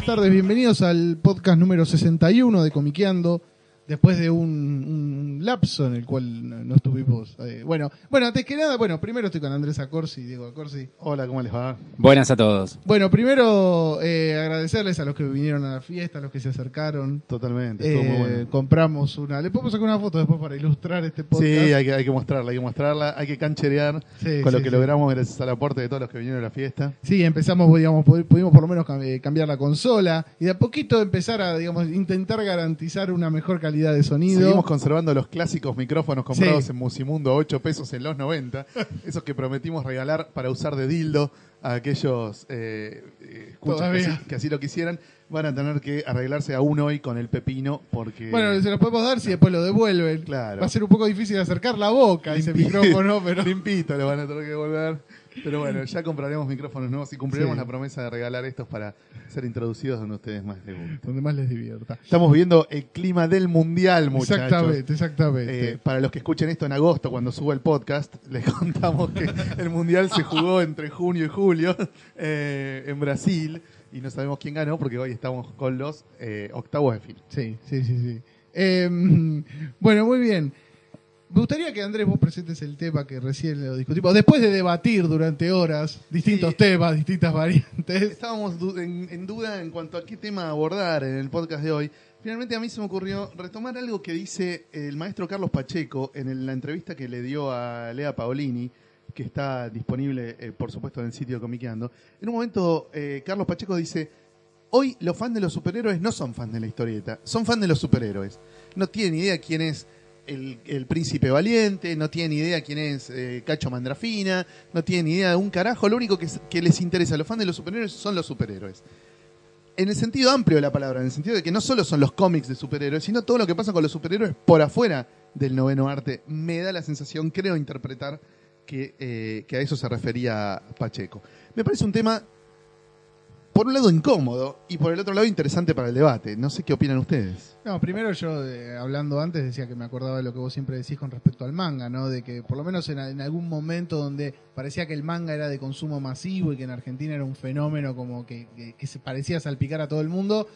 Buenas tardes, bienvenidos al podcast número 61 de Comiqueando. Después de un, un lapso en el cual no no estuvimos. eh, bueno, bueno, antes que nada, bueno, primero estoy con Andrés Acorsi, Diego Acorsi. Hola, ¿cómo les va? Buenas a todos. Bueno, primero eh, agradecerles a los que vinieron a la fiesta, a los que se acercaron. Totalmente, estuvo muy Eh, bueno. compramos una. Le podemos sacar una foto después para ilustrar este podcast. Sí, hay que, hay que mostrarla, hay que mostrarla, hay que cancherear Sí, con lo que sí. logramos gracias al aporte de todos los que vinieron a la fiesta. Sí, empezamos, digamos, pu- pudimos por lo menos cam- cambiar la consola y de a poquito empezar a, digamos, intentar garantizar una mejor calidad de sonido. Seguimos conservando los clásicos micrófonos comprados Sí. en Musimundo a 8 pesos en los 90, esos que prometimos regalar para usar de dildo a aquellos eh, eh, escuchas que así, que así lo quisieran. Van a tener que arreglarse aún hoy con el pepino porque... Bueno, se los podemos dar si después lo devuelven. Claro. Va a ser un poco difícil acercar la boca a ese micrófono, pero Limpito lo van a tener que volver. Pero bueno, ya compraremos micrófonos nuevos y cumpliremos Sí. la promesa de regalar estos para ser introducidos donde ustedes más les guste. donde más les divierta. Estamos viendo el clima del mundial, muchachos. Exactamente, exactamente. Eh, para los que escuchen esto en agosto, cuando suba el podcast, les contamos que el mundial se jugó entre junio y julio eh, en Brasil y no sabemos quién ganó porque hoy estamos con los eh, octavos de final. Sí, sí, sí, sí. Eh, bueno, muy bien. Me gustaría que Andrés vos presentes el tema que recién lo discutimos. Después de debatir durante horas distintos Sí. temas, distintas variantes. Estábamos en, en duda en cuanto a qué tema abordar en el podcast de hoy. Finalmente a mí se me ocurrió retomar algo que dice el maestro Carlos Pacheco en la entrevista que le dio a Lea Paolini, que está disponible, eh, por supuesto, en el sitio Comiqueando. En un momento, eh, Carlos Pacheco dice, hoy los fans de los superhéroes no son fans de la historieta, son fans de los superhéroes. No tienen idea quién es el, príncipe valiente, no tienen idea quién es eh, Cacho Mandrafina, no tienen idea de un carajo. Lo único que les interesa a los fans de los superhéroes son los superhéroes. En el sentido amplio de la palabra, en el sentido de que no solo son los cómics de superhéroes, sino todo lo que pasa con los superhéroes por afuera del noveno arte. Me da la sensación, creo interpretar, que, eh, que a eso se refería Pacheco. Me parece un tema, por un lado, incómodo y por el otro lado, interesante para el debate. No sé qué opinan ustedes. No, primero yo, hablando antes, decía que me acordaba de lo que vos siempre decís con respecto al manga, ¿no? De que por lo menos en, algún momento donde parecía que el manga era de consumo masivo y que en Argentina era un fenómeno como que, que- que se parecía salpicar a todo el mundo,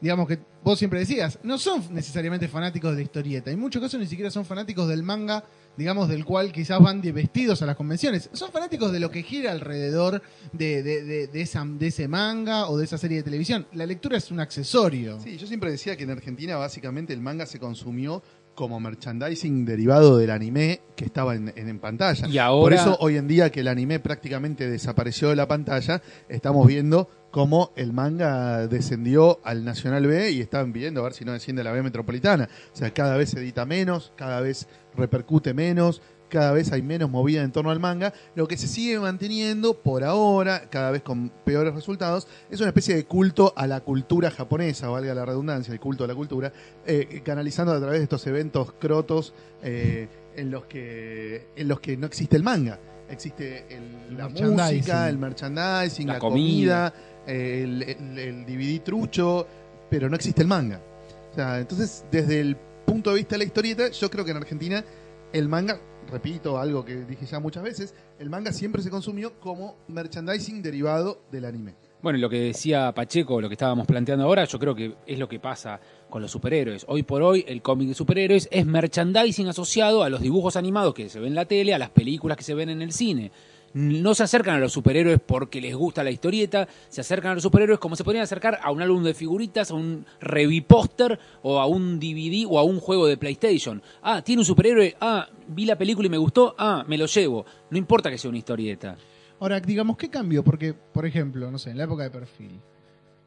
digamos que vos siempre decías, no son necesariamente fanáticos de la historieta, en muchos casos ni siquiera son fanáticos del manga, digamos, del cual quizás van de vestidos a las convenciones, son fanáticos de lo que gira alrededor de, de, de- de esa, de ese manga o de esa serie de televisión. La lectura es un accesorio. Sí, yo siempre decía que en Argentina básicamente el manga se consumió como merchandising derivado del anime que estaba en, en- en pantalla. Y ahora- Por eso hoy en día que el anime prácticamente desapareció de la pantalla, estamos viendo cómo el manga descendió al Nacional B y están viendo a ver si no desciende a la B metropolitana. O sea, cada vez se edita menos, cada vez repercute menos, cada vez hay menos movida en torno al manga. Lo que se sigue manteniendo por ahora, cada vez con peores resultados, es una especie de culto a la cultura japonesa, valga la redundancia, el culto a la cultura, eh, canalizando a través de estos eventos crotos eh, en, los que, en los que no existe el manga. Existe el- la música, el merchandising, la, La comida, comida. El DVD trucho, pero no existe el manga. O sea, entonces, desde el punto de vista de la historieta, yo creo que en Argentina el manga, repito algo que dije ya muchas veces, el manga siempre se consumió como merchandising derivado del anime. Bueno, y lo que decía Pacheco, lo que estábamos planteando ahora, yo creo que es lo que pasa con los superhéroes. Hoy por hoy, el cómic de superhéroes es merchandising asociado a los dibujos animados que se ven en la tele, a las películas que se ven en el cine. No se acercan a los superhéroes porque les gusta la historieta, se acercan a los superhéroes como se podrían acercar a un álbum de figuritas, a un revipóster o a un DVD o a un juego de PlayStation. Ah, tiene un superhéroe, ah, vi la película y me gustó, ah, me lo llevo. No importa que sea una historieta. Ahora, digamos, ¿qué cambió? Porque, por ejemplo, no sé, en la época de perfil,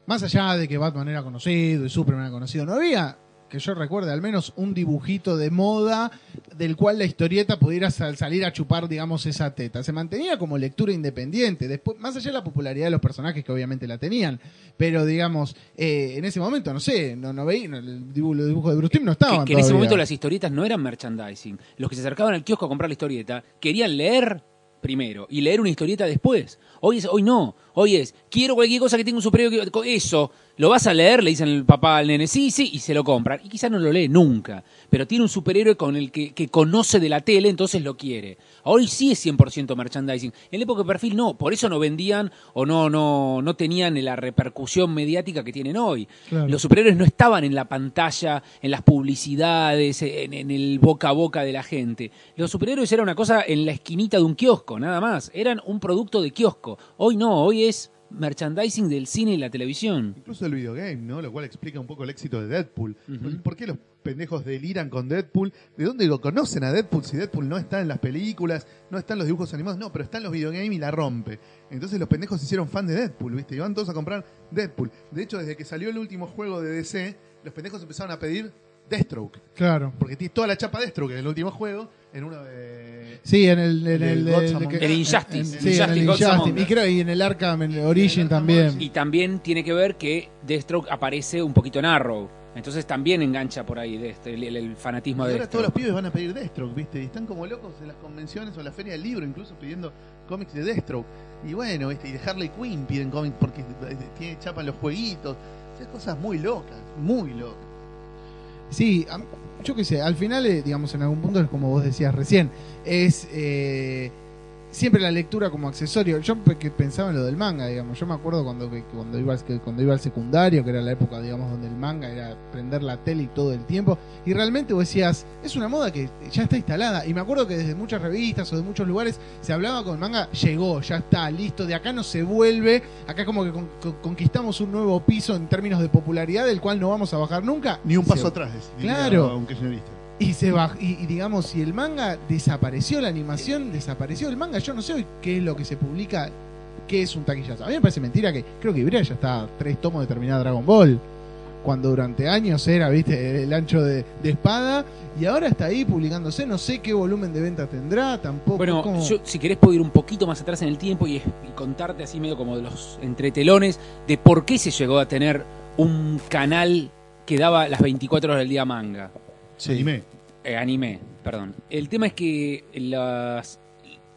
más allá de que Batman era conocido y Superman era conocido, no había, que yo recuerde, al menos un dibujito de moda del cual la historieta pudiera sal- salir a chupar, digamos, esa teta. Se mantenía como lectura independiente, después, más allá de la popularidad de los personajes que obviamente la tenían, pero digamos, eh, en ese momento, no sé, no, no veía, no, el dibujo, los dibujos de Bruce Timm no estaban. que en ese momento las historietas no eran merchandising. Los que se acercaban al kiosco a comprar la historieta querían leer primero y leer una historieta después. Hoy es, hoy no. Hoy es, quiero cualquier cosa que tenga un superhéroe. Eso, ¿lo vas a leer? Le dicen el papá al nene, sí, sí, y se lo compran. Y quizás no lo lee nunca. Pero tiene un superhéroe con el que, que conoce de la tele, entonces lo quiere. Hoy sí es 100% merchandising. En la época de perfil no. Por eso no vendían o no, no, no tenían la repercusión mediática que tienen hoy. Claro. Los superhéroes no estaban en la pantalla, en las publicidades, en, en el boca a boca de la gente. Los superhéroes era una cosa en la esquinita de un kiosco, nada más. Eran un producto de kiosco. Hoy no, hoy es merchandising del cine y la televisión. Incluso el videogame, ¿no? Lo cual explica un poco el éxito de Deadpool. ¿Por qué los pendejos deliran con Deadpool? ¿De dónde lo conocen a Deadpool si Deadpool no está en las películas, no está en los dibujos animados? No, pero está en los videogames y la rompe. Entonces los pendejos se hicieron fan de Deadpool, ¿viste? Y van todos a comprar Deadpool. De hecho, desde que salió el último juego de DC, los pendejos empezaron a pedir Deathstroke. Claro. Porque tiene toda la chapa Deathstroke en el último juego, en uno de... Sí, en el, en El que- Injustice. en- sí, Injustice, en el Injustice. Y creo y en el Arkham, en el Origin también. Y también tiene que ver que Deathstroke aparece un poquito en Arrow. Entonces también engancha por ahí de este, el, el fanatismo Y de ahora todos los pibes van a pedir Deathstroke, ¿viste? Y están como locos en las convenciones o en la feria del libro, incluso pidiendo cómics de Deathstroke. Y bueno, ¿viste? Y de Harley Quinn piden cómics porque eh, tiene chapa en los jueguitos. O sea, cosas muy locas, muy locas. Sí, yo qué sé, al final, eh, digamos, en algún punto es como vos decías recién, es eh, siempre la lectura como accesorio. Yo pensaba en lo del manga, digamos, yo me acuerdo cuando, cuando, iba, cuando iba al secundario, que era la época, digamos, donde el manga era prender la tele y todo el tiempo, y realmente vos decías, es una moda que ya está instalada, y me acuerdo que desde muchas revistas o de muchos lugares se hablaba con el manga, llegó, ya está, listo, de acá no se vuelve, acá como que con- con- conquistamos un nuevo piso en términos de popularidad, del cual no vamos a bajar nunca. Ni un Se- paso atrás, Claro. un kirchnerista. Y se baj- y, y digamos, si el manga desapareció, la animación desapareció, el manga, yo no sé hoy qué es lo que se publica, qué es un taquillazo. A mí me parece mentira que creo que Ibrea ya está a tres tomos de terminar Dragon Ball. Cuando durante años era, viste, el ancho de, de espada, y ahora está ahí publicándose, no sé qué volumen de venta tendrá, tampoco. Bueno, yo, si querés puedo ir un poquito más atrás en el tiempo y, y contarte así medio como de los entretelones de por qué se llegó a tener un canal que daba las 24 horas del día manga. Anime. Eh, anime, perdón. El tema es que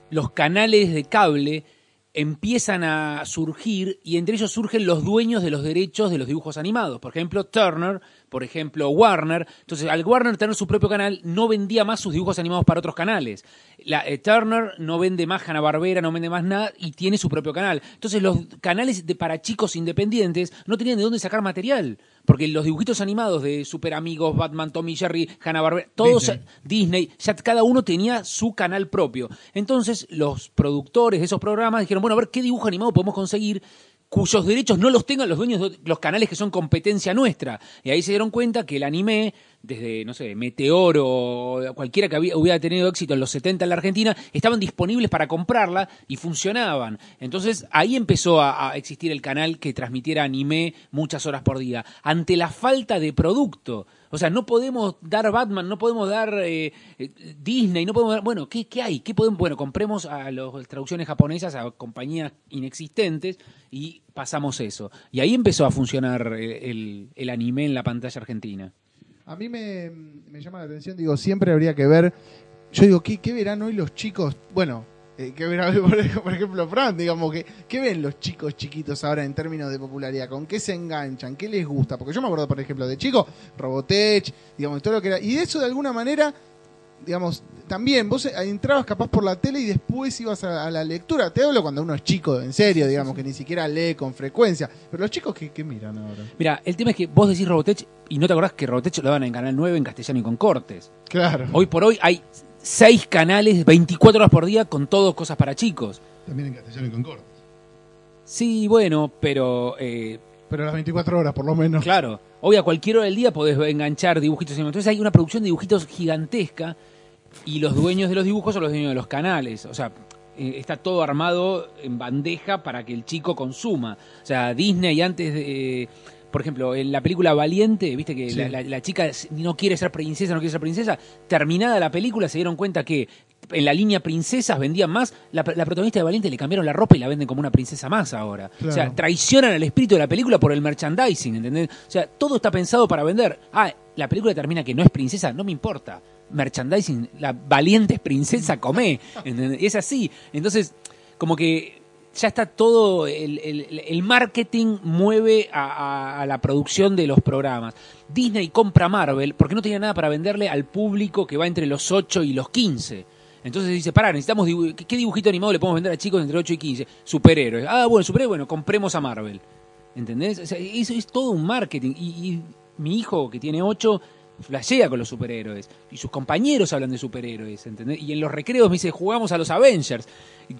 los canales de cable empiezan a surgir y entre ellos surgen los dueños de los derechos de los dibujos animados. Por ejemplo, Turner, por ejemplo, Warner. Entonces, al Warner tener su propio canal, no vendía más sus dibujos animados para otros canales. La, eh, Turner no vende más Hanna-Barbera, no vende más nada y tiene su propio canal. Entonces, los canales de, para chicos independientes no tenían de dónde sacar material. Porque los dibujitos animados de Super Amigos, Batman, Tommy Jerry, Hanna-Barbera, todos Disney. Disney, ya cada uno tenía su canal propio. Entonces, los productores de esos programas dijeron, bueno, a ver qué dibujo animado podemos conseguir cuyos derechos no los tengan los dueños de los canales que son competencia nuestra. Y ahí se dieron cuenta que el anime, desde, no sé, Meteoro o cualquiera que hubiera tenido éxito en los 70 en la Argentina, estaban disponibles para comprarla y funcionaban. Entonces ahí empezó a, existir el canal que transmitiera anime muchas horas por día. Ante la falta de producto. O sea, no podemos dar Batman, no podemos dar eh, eh, Disney, no podemos dar. Bueno, ¿qué, hay? ¿Qué podemos? Bueno, compremos a las traducciones japonesas a compañías inexistentes y pasamos eso. Y ahí empezó a funcionar eh, el anime en la pantalla argentina. A mí me, me llama la atención, digo, siempre habría que ver. Yo digo, ¿qué, qué verán hoy los chicos? Bueno, eh, ¿qué verán, por ej- por ejemplo, Fran? Digamos, que, ¿qué ven los chicos chiquitos ahora en términos de popularidad? ¿Con qué se enganchan? ¿Qué les gusta? Porque yo me acuerdo, por ejemplo, de chico, Robotech, digamos, todo lo que era. Y eso, de alguna manera, digamos, también vos entrabas capaz por la tele y después ibas a, a la lectura. Te hablo cuando uno es chico, en serio, digamos, que ni siquiera lee con frecuencia. Pero los chicos, ¿qué, qué miran ahora? Mira, el tema es que vos decís Robotech y no te acordás que Robotech lo daban en Canal 9 en castellano y con cortes. Claro. Hoy por hoy hay seis canales 24 horas por día con todo cosas para chicos. También en castellano y con cortes. Sí, bueno, pero eh, Pero las 24 horas, por lo menos. Claro, hoy a cualquier hora del día podés enganchar dibujitos. Entonces hay una producción de dibujitos gigantesca y los dueños de los dibujos son los dueños de los canales. O sea, eh, está todo armado en bandeja para que el chico consuma. O sea, Disney antes de... por ejemplo, en la película Valiente, viste que Sí. la, la- la chica no quiere ser princesa, no quiere ser princesa. Terminada la película se dieron cuenta que en la línea princesas vendían más. La, la protagonista de Valiente le cambiaron la ropa y la venden como una princesa más ahora. O sea, traicionan al espíritu de la película por el merchandising, ¿entendés? O sea, todo está pensado para vender. Ah, la película termina que no es princesa, no me importa. Merchandising, la valiente es princesa, comé. ¿entendés? Y es así. Entonces, como que ya está todo, el, el- el marketing mueve a, a- a la producción de los programas. Disney compra Marvel porque no tenía nada para venderle al público que va entre los 8 y los 15. Entonces dice, pará, necesitamos, dibu- ¿qué qué dibujito animado le podemos vender a chicos entre 8 y 15? Superhéroes. Ah, bueno, superhéroes, bueno, compremos a Marvel. ¿Entendés? O sea, eso es todo un marketing. Y, y mi hijo, que tiene 8, flashea con los superhéroes. Y sus compañeros hablan de superhéroes, ¿entendés? Y en los recreos me dice, jugamos a los Avengers.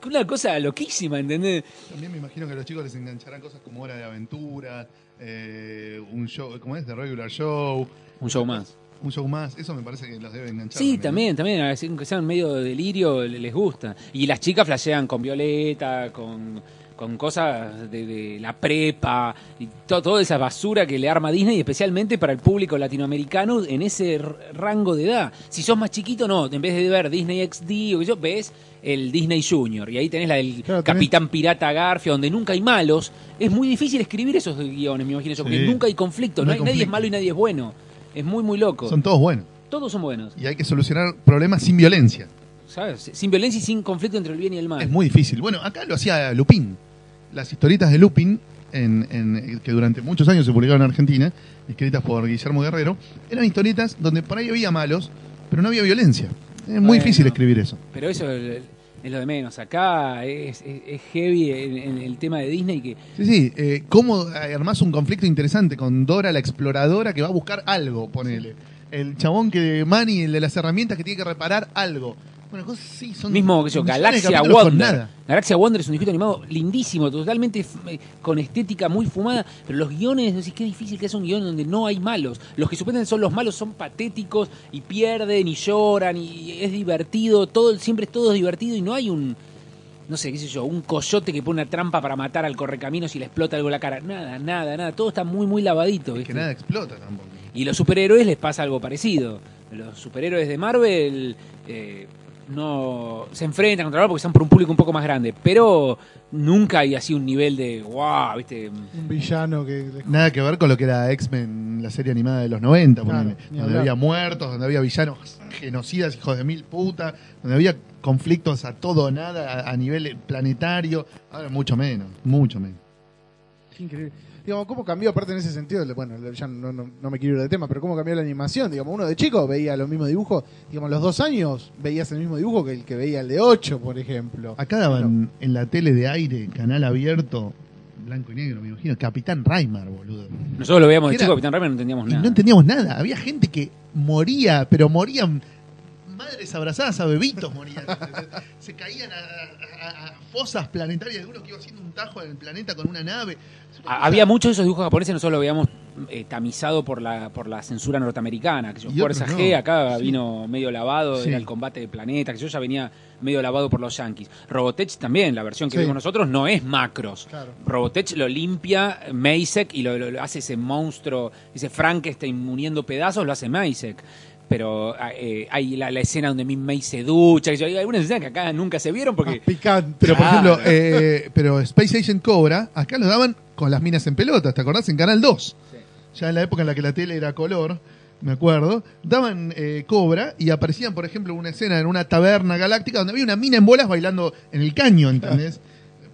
Una cosa loquísima, ¿entendés? También me imagino que a los chicos les engancharán cosas como Hora de Aventura, eh, un show, ¿cómo es? The Regular Show, Un show más. un show más. Eso me parece que los debe enganchar. Sí, también, también, aunque sean medio de delirio, le- les gusta. Y las chicas flashean con Violeta, con, con cosas de, de la prepa, y to- toda esa basura que le arma Disney, especialmente para el público latinoamericano en ese rango de edad. Si sos más chiquito, no, en vez de ver Disney XD o que yo, ves el Disney Junior. Y ahí tenés la del Claro, tenés- Capitán Pirata Garfio, donde nunca hay malos. Es muy difícil escribir esos guiones, me imagino yo, porque Sí. nunca hay conflictos, No no hay hay, nadie es conflicto. malo y nadie es bueno. Es muy, muy loco. Son todos buenos. Todos son buenos. Y hay que solucionar problemas sin violencia. ¿sabes? Sin violencia y sin conflicto entre el bien y el mal. Es muy difícil. Bueno, acá lo hacía Lupin. Las historietas de Lupin, en, en- que durante muchos años se publicaron en Argentina, escritas por Guillermo Guerrero, eran historietas donde por ahí había malos, pero no había violencia. Es muy Bueno. difícil escribir eso. Pero eso es, lo de menos. Acá es, es- es heavy en, en el tema de Disney que Sí, sí. Eh, ¿Cómo armás un conflicto interesante con Dora la exploradora que va a buscar algo, ponele? El chabón que Manny, el de las herramientas que tiene que reparar algo. Bueno, cosas sí, son. mismo que yo, Galaxia Wonder. Galaxia Wonder es un dibujito animado lindísimo, totalmente eh, con estética muy fumada, pero los guiones, decís, qué difícil que es un guion donde no hay malos. Los que supuestamente son los malos son patéticos y pierden y lloran y es divertido, todo siempre es todo divertido y no hay un no sé, qué sé yo, un coyote que pone una trampa para matar al correcaminos y le explota algo en la cara. Nada, nada, nada. Todo está muy, muy lavadito. Que ¿viste? nada explota tampoco. Y los superhéroes les pasa algo parecido. Los superhéroes de Marvel eh, no se enfrentan contra Marvel porque están por un público un poco más grande, pero nunca hay así un nivel de wow, ¿viste? Un villano que... Nada que ver con lo que era X-Men, la serie animada de los 90, Claro, ponele, ni donde hablar. había muertos, donde había villanos genocidas, hijos de mil puta, donde había conflictos a todo o nada a, a nivel planetario. Ahora mucho menos, mucho menos. Increíble. Digamos, ¿cómo cambió, aparte en ese sentido, bueno, ya no, no- no me quiero ir del tema, pero cómo cambió la animación? Digamos, uno de chico veía los mismos dibujos, digamos, los dos años veías el mismo dibujo que el que veía el de 8, por ejemplo. Acá daban en la tele de aire, canal abierto, blanco y negro, me imagino, Capitán Raimar, boludo. Nosotros lo veíamos de Era- chico, Capitán Raven no entendíamos Y nada. no entendíamos nada. Había gente que moría, pero morían madres abrazadas a bebitos morían. Se caían a, a- a fosas planetarias, algunos que iba haciendo un tajo en el planeta con una nave. Ha- Había muchos de esos dibujos japoneses, nosotros lo veíamos eh, tamizado por la, por la censura norteamericana. Que yo, Fuerza G acá Sí. vino medio lavado, Sí. era el combate de planeta, que yo ya venía medio lavado por los yankees. Robotech también, la versión que Sí. vimos nosotros, no es macros. Claro. Robotech lo limpia Maisek y lo, lo- lo hace ese monstruo, ese Frankenstein muniendo pedazos, lo hace Maisek. Pero eh, hay la, la escena donde Min May se ducha, hay algunas escenas que acá nunca se vieron porque... Más picante. Pero por ejemplo, eh, pero Space Agent Cobra, acá lo daban con las minas en pelotas, ¿te acordás? En Canal 2. Ya en la época en la que la tele era color, me acuerdo, daban eh, Cobra y aparecían, por ejemplo, una escena en una taberna galáctica donde había una mina en bolas bailando en el caño, ¿entendés?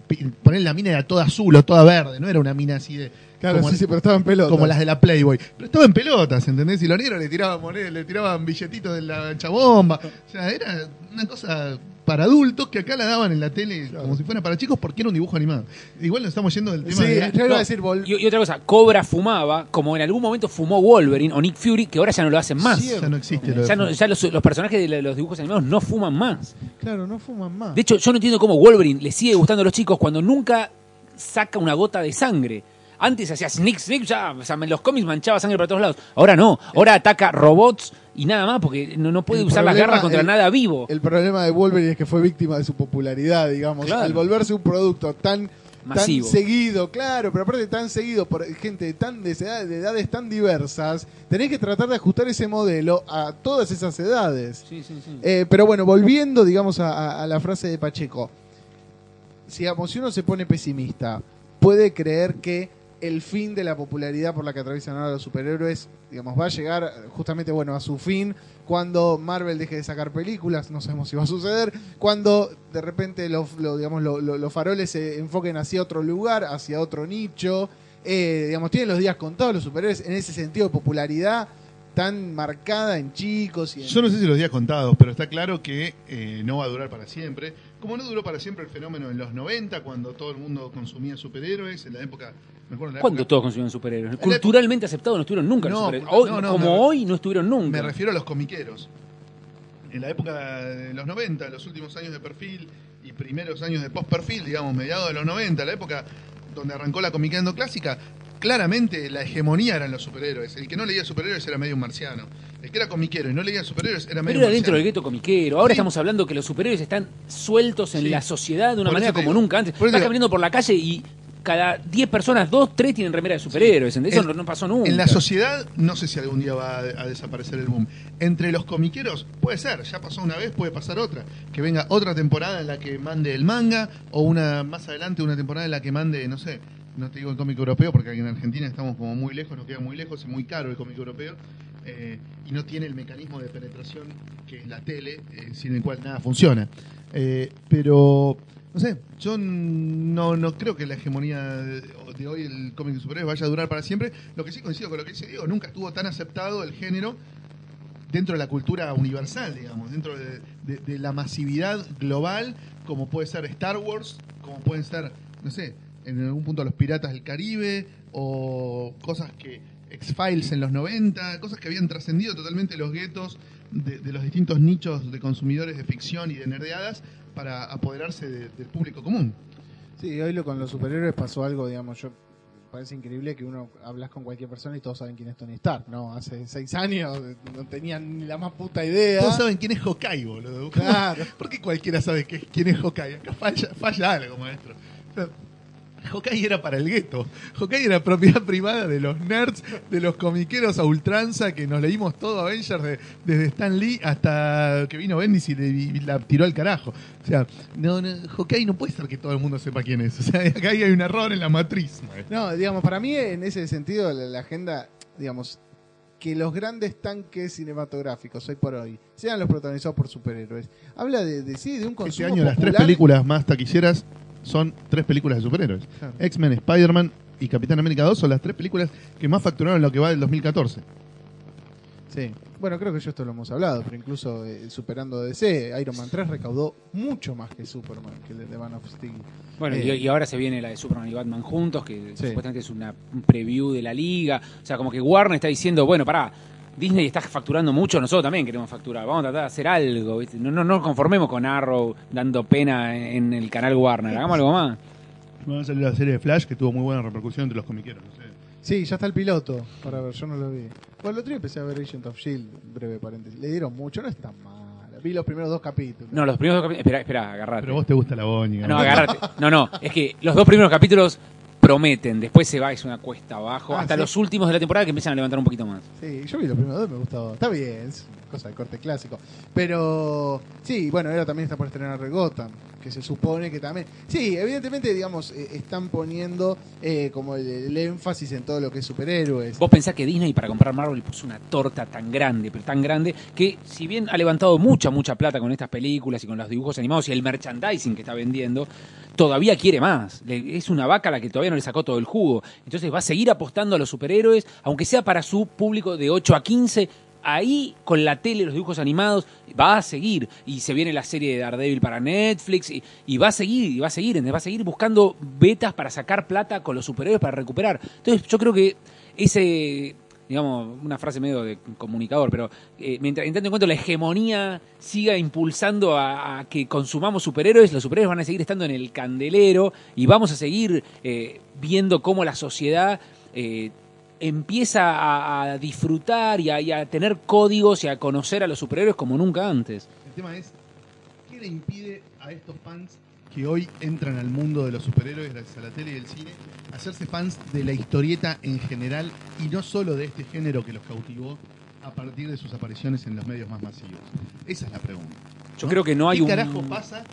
Poner la mina era toda azul o toda verde, no era una mina así de... Claro, como, sí, sí, pero estaba en pelota. como las de la Playboy. Pero estaba en pelotas, ¿entendés? Y los negros le tiraban monedas, le tiraban billetitos de la chabomba. O sea, era una cosa para adultos que acá la daban en la tele como si fuera para chicos porque era un dibujo animado. Igual nos estamos yendo del tema Sí, de... yo iba a decir, vol- Y, y otra cosa, Cobra fumaba, como en algún momento fumó Wolverine o Nick Fury, que ahora ya no lo hacen más. Cierto. Ya no existe lo de Ya, no- fumar. ya los, los personajes de los dibujos animados no fuman más. claro, no fuman más. De hecho, yo no entiendo cómo Wolverine le sigue gustando a los chicos cuando nunca saca una gota de sangre. Antes hacía sneak, sneak, ya, o sea, en los cómics manchaba sangre para todos lados. Ahora no, ahora ataca robots y nada más, porque no, no puede El usar las garras contra el- nada vivo. El problema de Wolverine es que fue víctima de su popularidad, digamos. Claro. Al volverse un producto tan, Masivo. tan seguido, claro, pero aparte tan seguido por gente de, tan, de, edades, de edades tan diversas, tenés que tratar de ajustar ese modelo a todas esas edades. Sí, sí, sí. Eh, pero bueno, volviendo, digamos, a, a- la frase de Pacheco. Digamos, si uno se pone pesimista, puede creer que el fin de la popularidad por la que atraviesan ahora los superhéroes, digamos, va a llegar justamente, bueno, a su fin cuando Marvel deje de sacar películas, no sabemos si va a suceder, cuando de repente los, lo- digamos, lo- lo- los faroles se enfoquen hacia otro lugar, hacia otro nicho, eh, digamos, tienen los días contados los superhéroes en ese sentido de popularidad tan marcada en chicos y en... Yo no sé si los días contados, pero está claro que eh, no va a durar para siempre. Como no duró para siempre el fenómeno en los 90, cuando todo el mundo consumía superhéroes, en la época... ¿Cuándo todos consumieron superhéroes? Culturalmente aceptados no estuvieron nunca los No, superhéroes. Hoy- no, como me- hoy no estuvieron nunca. Me refiero a los comiqueros. En la época de los 90, los últimos años de perfil y primeros años de post-perfil, digamos, mediados de los 90, la época donde arrancó la comiqueando clásica, claramente la hegemonía eran los superhéroes. El que no leía superhéroes era medio un marciano. El que era comiquero y no leía superhéroes era medio Pero era dentro del gueto comiquero. Ahora Sí. estamos hablando que los superhéroes están sueltos en Sí. la sociedad de una Por manera como digo. nunca antes. Vas digo. caminando por la calle y cada 10 personas, 2, 3 tienen remera de superhéroes. ¿entendés? Eso En- no, no pasó nunca. En la sociedad, no sé si algún día va a, a desaparecer el boom. Entre los comiqueros, puede ser, ya pasó una vez, puede pasar otra. Que venga otra temporada en la que mande el manga, o una más adelante una temporada en la que mande, no sé, no te digo el cómic europeo, porque aquí en Argentina estamos como muy lejos, nos queda muy lejos, es muy caro el cómic europeo, eh, y no tiene el mecanismo de penetración que es la tele, eh, sin el cual nada funciona. Eh, pero, no sé, yo no, no creo que la hegemonía de, hoy, el cómic de superhéroes, vaya a durar para siempre. Lo que sí coincido con lo que dice Diego, nunca estuvo tan aceptado el género dentro de la cultura universal, digamos, dentro de, de- de la masividad global, como puede ser Star Wars, como pueden ser, no sé, en algún punto los Piratas del Caribe, o cosas que X-Files en los 90, cosas que habían trascendido totalmente los guetos de, de los distintos nichos de consumidores de ficción y de nerdeadas para apoderarse de- del público común. Sí, hoy lo, con los superhéroes pasó algo, digamos, yo parece increíble que uno hablas con cualquier persona y todos saben quién es Tony Stark, ¿no? Hace seis años no tenían ni la más puta idea. Todos saben quién es Hawkeye, boludo. Claro. ¿Por qué cualquiera sabe quién es Hawkeye? Acá falla, falla algo, maestro. O sea, Hawkeye era para el gueto. Hawkeye era propiedad privada de los nerds, de los comiqueros a ultranza que nos leímos todo Avengers de- desde Stan Lee hasta que vino Bendis y, le- y la tiró al carajo. O sea, no, no, Hawkeye no puede ser que todo el mundo sepa quién es. O sea, acá hay un error en la matriz. No, digamos, para mí en ese sentido la, la agenda, digamos, que los grandes tanques cinematográficos hoy por hoy sean los protagonizados por superhéroes. Habla de, de sí, de un Este consumo año las tres películas más taquilleras son tres películas de superhéroes. Claro. X-Men, Spider-Man y Capitán América 2 son las tres películas que más facturaron en lo que va del 2014. Sí. Bueno, creo que yo esto lo hemos hablado, pero incluso eh, superando DC, Iron Man 3 recaudó mucho más que Superman, que el de Man of Steel. Bueno, Eh. y, y ahora se viene la de Superman y Batman juntos, que Sí. supuestamente es una, un preview de la liga. O sea, como que Warner está diciendo, bueno, pará, Disney está facturando mucho, nosotros también queremos facturar. Vamos a tratar de hacer algo. ¿viste? No, no, no nos conformemos con Arrow dando pena en, el canal Warner. Hagamos algo más. Va a salir la serie de Flash que tuvo muy buena repercusión entre los comiqueros. no sé. Sí, ya está el piloto. Para ver, yo no lo vi. Bueno, el otro día empecé a ver Agent of Shield, breve paréntesis. Le dieron mucho, no es tan mala. Vi los primeros dos capítulos. No, los primeros dos capítulos. Espera, espera, agarrate. Pero vos te gusta la boñiga. No, agarrate. No, no, es que los dos primeros capítulos prometen, después se va, es una cuesta abajo, Ah, hasta ¿sí? los últimos de la temporada que empiezan a levantar un poquito más. Sí, yo vi los primeros dos, me gustó. Está bien, es cosa de corte clásico. Pero sí, bueno, ahora también está por estrenar Gotham, que se supone que también. Sí, evidentemente, digamos, eh, están poniendo eh, como el, el énfasis en todo lo que es superhéroes. Vos pensás que Disney para comprar Marvel puso una torta tan grande, pero tan grande, que si bien ha levantado mucha, mucha plata con estas películas y con los dibujos animados y el merchandising que está vendiendo, todavía quiere más. Es una vaca la que todavía no le sacó todo el jugo. Entonces va a seguir apostando a los superhéroes, aunque sea para su público de 8 a 15. Ahí con la tele, los dibujos animados, va a seguir. Y se viene la serie de Daredevil para Netflix. Y, va a seguir, y va a seguir. Va a seguir buscando betas para sacar plata con los superhéroes para recuperar. Entonces yo creo que ese digamos, una frase medio de comunicador, pero eh, mientras, en tanto en cuanto la hegemonía siga impulsando a, que consumamos superhéroes, los superhéroes van a seguir estando en el candelero y vamos a seguir eh, viendo cómo la sociedad eh, empieza a, a disfrutar y a, y a tener códigos y a conocer a los superhéroes como nunca antes. El tema es, ¿qué le impide a estos fans que hoy entran al mundo de los superhéroes gracias a la tele y el cine, hacerse fans de la historieta en general y no solo de este género que los cautivó a partir de sus apariciones en los medios más masivos? Esa es la pregunta. Yo creo que no hay ¿Qué un... carajo pasa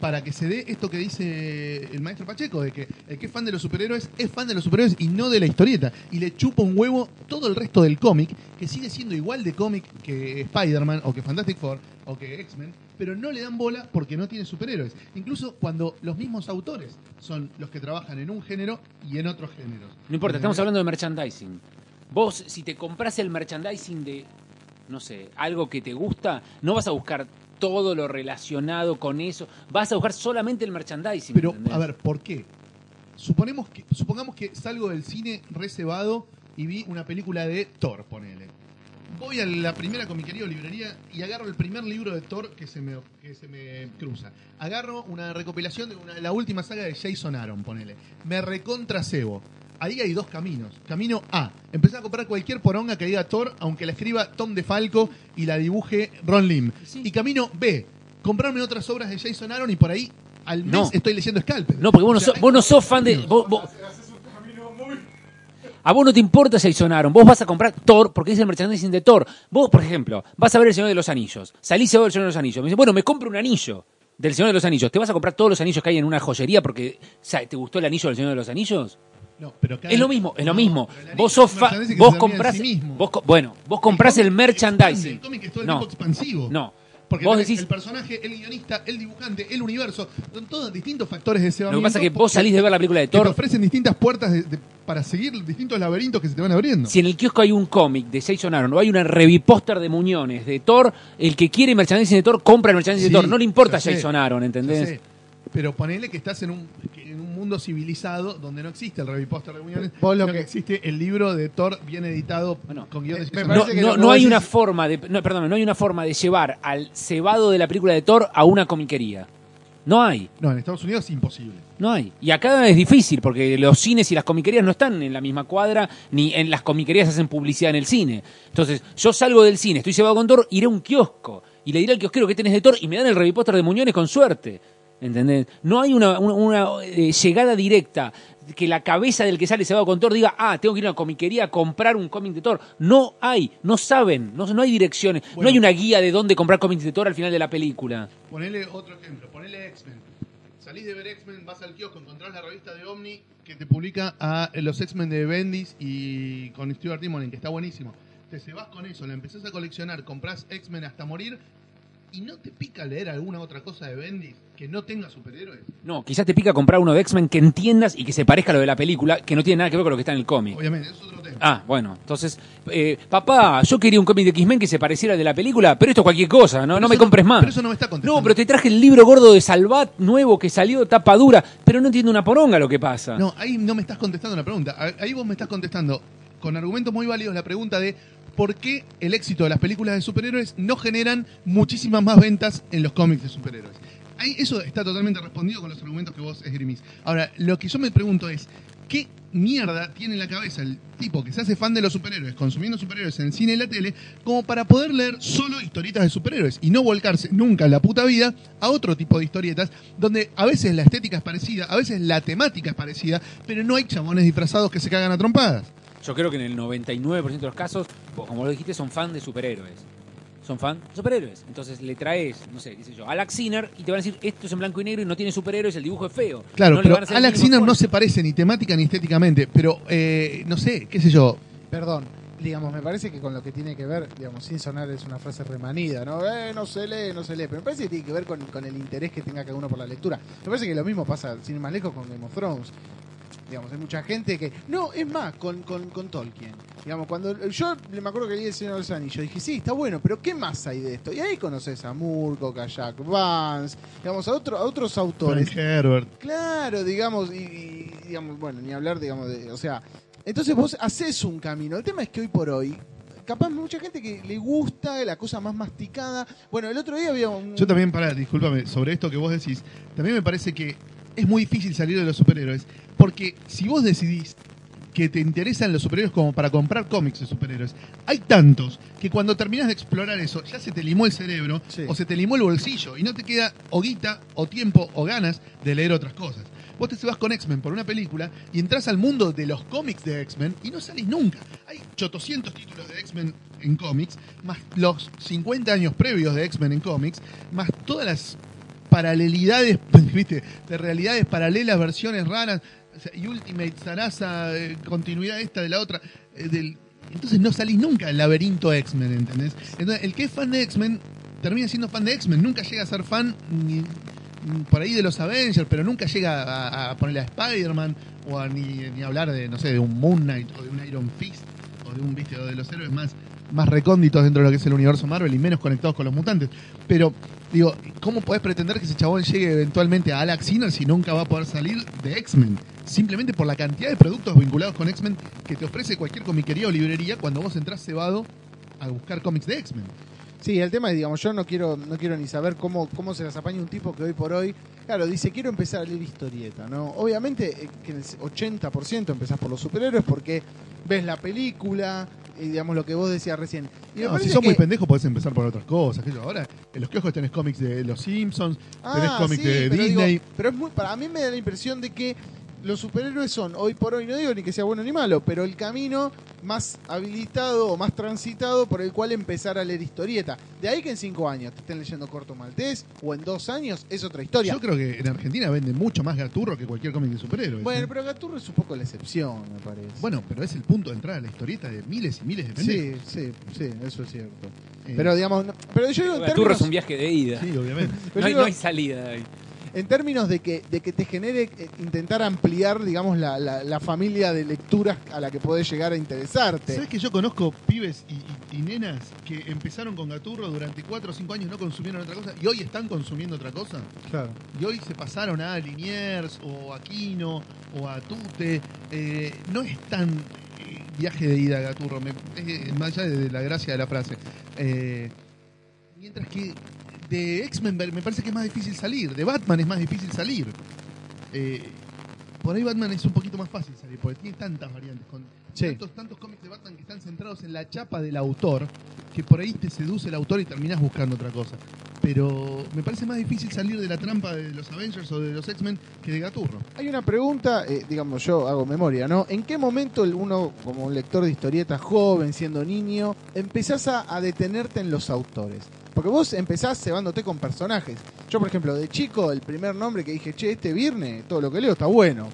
para que se dé esto que dice el maestro Pacheco, de que el que es fan de los superhéroes es fan de los superhéroes y no de la historieta, y le chupa un huevo todo el resto del cómic, que sigue siendo igual de cómic que Spider-Man o que Fantastic Four o que X-Men, pero no le dan bola porque no tiene superhéroes. Incluso cuando los mismos autores son los que trabajan en un género y en otros géneros. No importa, estamos hablando de merchandising. Vos, si te compras el merchandising de, no sé, algo que te gusta, no vas a buscar todo lo relacionado con eso, vas a buscar solamente el merchandising. Pero, ¿entendés? a ver, ¿por qué? Suponemos que, supongamos que salgo del cine reservado y vi una película de Thor, ponele. Voy a la primera comiquería o librería y agarro el primer libro de Thor que se me, que se me cruza. Agarro una recopilación de una- la última saga de Jason Aaron, ponele. Me recontra cebo. Ahí hay dos caminos. Camino A. Empezar a comprar cualquier poronga que diga Thor, aunque la escriba Tom DeFalco y la dibuje Ron Lim. Sí. Y camino B. Comprarme otras obras de Jason Aaron y por ahí al mes No. estoy leyendo Scalpel. No, porque vos no, O sea, sos, vos no sos fan de... vos- vos- a vos no te importa Jason Aaron, vos vas a comprar Thor porque es el merchandising de Thor. Vos, por ejemplo, vas a ver El Señor de los Anillos, salís a ver El Señor de los Anillos, me dices, bueno, me compro un anillo del Señor de los Anillos, ¿te vas a comprar todos los anillos que hay en una joyería porque o sea, te gustó el anillo del Señor de los Anillos? No, pero cada- Es lo mismo, es lo mismo. Vos sos fa- vos comprás, sí vos co- bueno, vos comprás el, expande, merchandising. El cómic es todo el no, expansivo. no. Porque Vos decís- el personaje, el guionista, el dibujante, el universo, son todos distintos factores de Lo cebamiento. que pasa es que vos salís de ver la película de que te Thor. ofrecen distintas puertas de- de- para seguir distintos laberintos que se te van abriendo. Si en el kiosco hay un cómic de Jason Aaron o hay una revipóster de muñones de Thor, el que quiere merchandising de Thor compra el merchandising Sí, de Thor. No le importa Jason Aaron, ¿entendés? Pero ponele que estás en un, que en un mundo civilizado donde no existe el revipóster de muñones, Vos lo sino que que- existe el libro de Thor bien editado Bueno, con guiones. Jason No, no- no hay decís- una forma de, no, perdón, no hay una forma de llevar al cebado de la película de Thor a una comiquería. No hay, No, en Estados Unidos es imposible. no hay. Y acá es difícil porque los cines y las comiquerías no están en la misma cuadra, ni en las comiquerías hacen publicidad en el cine. Entonces, yo salgo del cine, estoy cebado con Thor, iré a un kiosco y le diré al kiosquero que tenés de Thor y me dan el revipóster de muñones con suerte. ¿Entendés? No hay una, una- una, eh, llegada directa que la cabeza del que sale cebado con Thor diga, ah, tengo que ir a una comiquería a comprar un cómic de Thor. No hay, no saben, no, no hay direcciones, no hay una guía de dónde comprar cómics de Thor al final de la película. Ponele otro ejemplo, ponele X-Men. Salís de ver X-Men, vas al kiosco, encontrás la revista de Omni que te publica a los X-Men de Bendis y con Stuart Timonen, que está buenísimo. Te se vas con eso, la empezás a coleccionar, comprás X-Men hasta morir y no te pica leer alguna otra cosa de Bendis que no tenga superhéroes. No, quizás te pica comprar uno de X-Men que entiendas y que se parezca a lo de la película, que no tiene nada que ver con lo que está en el cómic. Obviamente, eso es otro tema. Ah, bueno, entonces, eh, papá, yo quería un cómic de X-Men que se pareciera al de la película, pero esto es cualquier cosa, no, Pero no me no- compres más. pero eso no me está contestando. No, pero te traje el libro gordo de Salvat nuevo que salió, tapa dura, pero no entiendo una poronga lo que pasa. No, ahí no me estás contestando la pregunta. Ahí vos me estás contestando con argumentos muy válidos la pregunta de por qué el éxito de las películas de superhéroes no generan muchísimas más ventas en los cómics de superhéroes. Ahí eso está totalmente respondido con los argumentos que vos esgrimís. Ahora, lo que yo me pregunto es, ¿qué mierda tiene en la cabeza el tipo que se hace fan de los superhéroes, consumiendo superhéroes en el cine y la tele, como para poder leer solo historietas de superhéroes y no volcarse nunca en la puta vida a otro tipo de historietas donde a veces la estética es parecida, a veces la temática es parecida, pero no hay chabones disfrazados que se cagan a trompadas. Yo creo que en el 99% de los casos, vos, como lo dijiste, son fan de superhéroes. Son fan de superhéroes. Entonces le traes, no sé, qué sé yo, a Alex Sinner y te van a decir, esto es en blanco y negro y no tiene superhéroes, el dibujo es feo. Claro, No pero Alex Sinner no se parece ni temática ni estéticamente, pero eh, no sé, qué sé yo. Perdón, digamos, me parece que con lo que tiene que ver, digamos, sin sonar es una frase remanida, ¿no? Eh, no se lee, no se lee, pero me parece que tiene que ver con, con el interés que tenga cada uno por la lectura. Me parece que lo mismo pasa, sin ir más lejos, con Game of Thrones. Digamos, hay mucha gente que... No, es más, con, con, con Tolkien. Digamos, cuando yo me acuerdo que leí El Señor de los Anillos, dije, sí, está bueno, pero ¿qué más hay de esto? Y ahí conoces a Murko, a Jack Vance, digamos, a, otro, a otros autores. Frank Herbert. Claro, digamos, y, y, digamos, bueno, ni hablar, digamos, de, o sea, Entonces vos haces un camino. El tema es que hoy por hoy, capaz mucha gente que le gusta la cosa más masticada. Bueno, el otro día había un... Yo también, para, discúlpame, sobre esto que vos decís, también me parece que es muy difícil salir de los superhéroes, porque si vos decidís que te interesan los superhéroes como para comprar cómics de superhéroes, hay tantos que cuando terminas de explorar eso, ya se te limó el cerebro Sí. o se te limó el bolsillo y no te queda o guita o tiempo o ganas de leer otras cosas. Vos te vas con X-Men por una película y entras al mundo de los cómics de X-Men y no salís nunca. Hay 800 títulos de X-Men en cómics, más los 50 años previos de X-Men en cómics, más todas las paralelidades, ¿viste? De realidades paralelas, versiones raras, y Ultimate, Sarasa, eh, continuidad esta de la otra. eh. Entonces no salís nunca del laberinto X-Men, ¿entendés? Entonces, el que es fan de X-Men termina siendo fan de X-Men, nunca llega a ser fan ni, ni por ahí de los Avengers, pero nunca llega a, a ponerle a Spider-Man o a ni, ni hablar de, no sé, de un Moon Knight o de un Iron Fist o de un viste o de los héroes más, más recónditos dentro de lo que es el universo Marvel y menos conectados con los mutantes. Pero, digo, ¿cómo podés pretender que ese chabón llegue eventualmente a Alex Sinner si nunca va a poder salir de X-Men? Simplemente por la cantidad de productos vinculados con X-Men que te ofrece cualquier comiquería o librería cuando vos entras cebado a buscar cómics de X-Men. Sí, el tema es, digamos, yo no quiero, no quiero ni saber cómo, cómo se las apaña un tipo que hoy por hoy, claro, dice, quiero empezar a leer historieta, ¿no? Obviamente eh, que en el 80% empezás por los superhéroes porque ves la película, digamos lo que vos decías recién. Y me No, si sos muy pendejo podés empezar por otras cosas. que yo. Ahora en los kioscos tenés cómics de Los Simpsons, tenés Ah, cómics sí, de pero Disney. digo, pero es muy, para mí me da la impresión de que los superhéroes son, hoy por hoy, no digo ni que sea bueno ni malo, pero el camino más habilitado o más transitado por el cual empezar a leer historieta. De ahí que en cinco años te estén leyendo Corto Maltés o en dos años es otra historia. Yo creo que en Argentina vende mucho más Gaturro que cualquier cómic de superhéroes. Bueno, ¿eh? pero Gaturro es un poco la excepción, me parece. Bueno, pero es el punto de entrada a la historieta de miles y miles de pendejos. sí, sí, sí, eso es cierto. Eh, Pero digamos, no- pero yo digo en Gaturro términos, es un viaje de ida. Sí, obviamente. pero No hay, digo- no hay salida de ahí. En términos de que, de que te genere eh, intentar ampliar, digamos, la, la- la familia de lecturas a la que podés llegar a interesarte. ¿Sabes que yo conozco pibes y, y- y nenas que empezaron con Gaturro durante 4 o 5 años no consumieron otra cosa y hoy están consumiendo otra cosa? Claro. Y hoy se pasaron a Liniers o a Quino o a Tute. Eh, no es tan eh, viaje de ida Gaturro, me- más allá de, la gracia de la frase. Mientras que de X-Men me parece que es más difícil salir, de Batman es más difícil salir. Eh, por ahí Batman es un poquito más fácil salir, porque tiene tantas variantes, con Sí. tantos, tantos cómics de Batman que están centrados en la chapa del autor, que por ahí te seduce el autor y terminás buscando otra cosa. Pero me parece más difícil salir de la trampa de los Avengers o de los X-Men que de Gaturro. Hay una pregunta, eh, digamos, yo hago memoria, ¿no? ¿En qué momento uno, como un lector de historietas joven, siendo niño, empezás a, a detenerte en los autores? Porque vos empezás cebándote con personajes. Yo, por ejemplo, de chico, el primer nombre que dije, che, este Virne, todo lo que leo está bueno.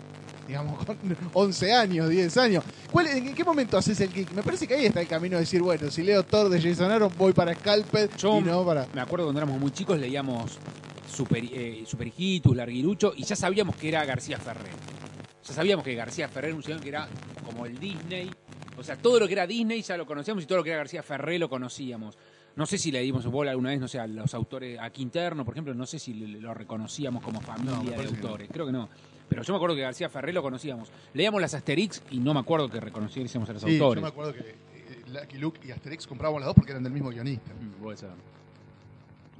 Digamos, con 11 años, 10 años. ¿Cuál, ¿En qué momento haces el kick? Me parece que ahí está el camino de decir, bueno, si leo Thor de Jason Aaron, voy para Scalped Yo- y no para... Me acuerdo cuando éramos muy chicos leíamos Super, eh, Larguirucho, y ya sabíamos que era García Ferrer. Ya sabíamos que García Ferrer era un señor que era como el Disney. O sea, todo lo que era Disney ya lo conocíamos y todo lo que era García Ferrer lo conocíamos. No sé si le dimos bola alguna vez, no sé, a los autores, a Quinterno, por ejemplo, no sé si lo reconocíamos como No, familia de parece que no. autores. Creo que no. Pero yo me acuerdo que García Ferrer lo conocíamos. Leíamos las Asterix y no me acuerdo que reconociésemos a los Sí, yo autores. me acuerdo que eh, Lucky Luke y Asterix comprábamos las dos porque eran del mismo guionista. Mm, puede ser.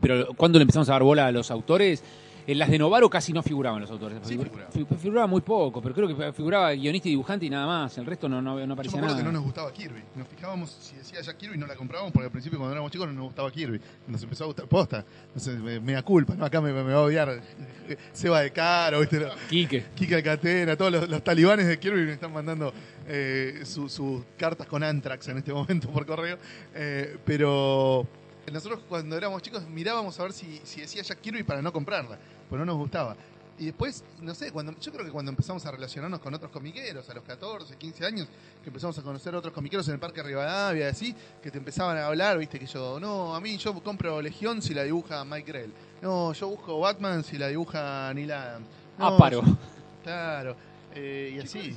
Pero cuando le empezamos a dar bola a los autores, en las de Novaro casi no figuraban los autores. Sí, Figu- figuraba. fi- figuraba muy poco, pero creo que figuraba guionista y dibujante y nada más. El resto no, no, no Yo me aparecía acuerdo nada. que no nos gustaba Kirby. Nos fijábamos si decía ya Kirby y no la comprábamos porque al principio cuando éramos chicos no nos gustaba Kirby. Nos empezó a gustar posta. Entonces me, me da culpa, ¿no? Acá me, me va a odiar Seba de Caro, ¿viste? Quique. Kika Alcatena, todos los, los talibanes de Kirby me están mandando eh, su- sus cartas con Antrax en este momento por correo. Eh, pero nosotros cuando éramos chicos mirábamos a ver si, si decía Jack Kirby para no comprarla, pues no nos gustaba. Y después, no sé, cuando yo creo que cuando empezamos a relacionarnos con otros comiqueros, a los 14, 15 años, que empezamos a conocer a otros comiqueros en el Parque Rivadavia, así, que te empezaban a hablar, viste, que yo, no, a mí yo compro Legión si la dibuja Mike Grell. No, yo busco Batman si la dibuja Neil Adams. No, Áparo. yo- Claro, eh, y así.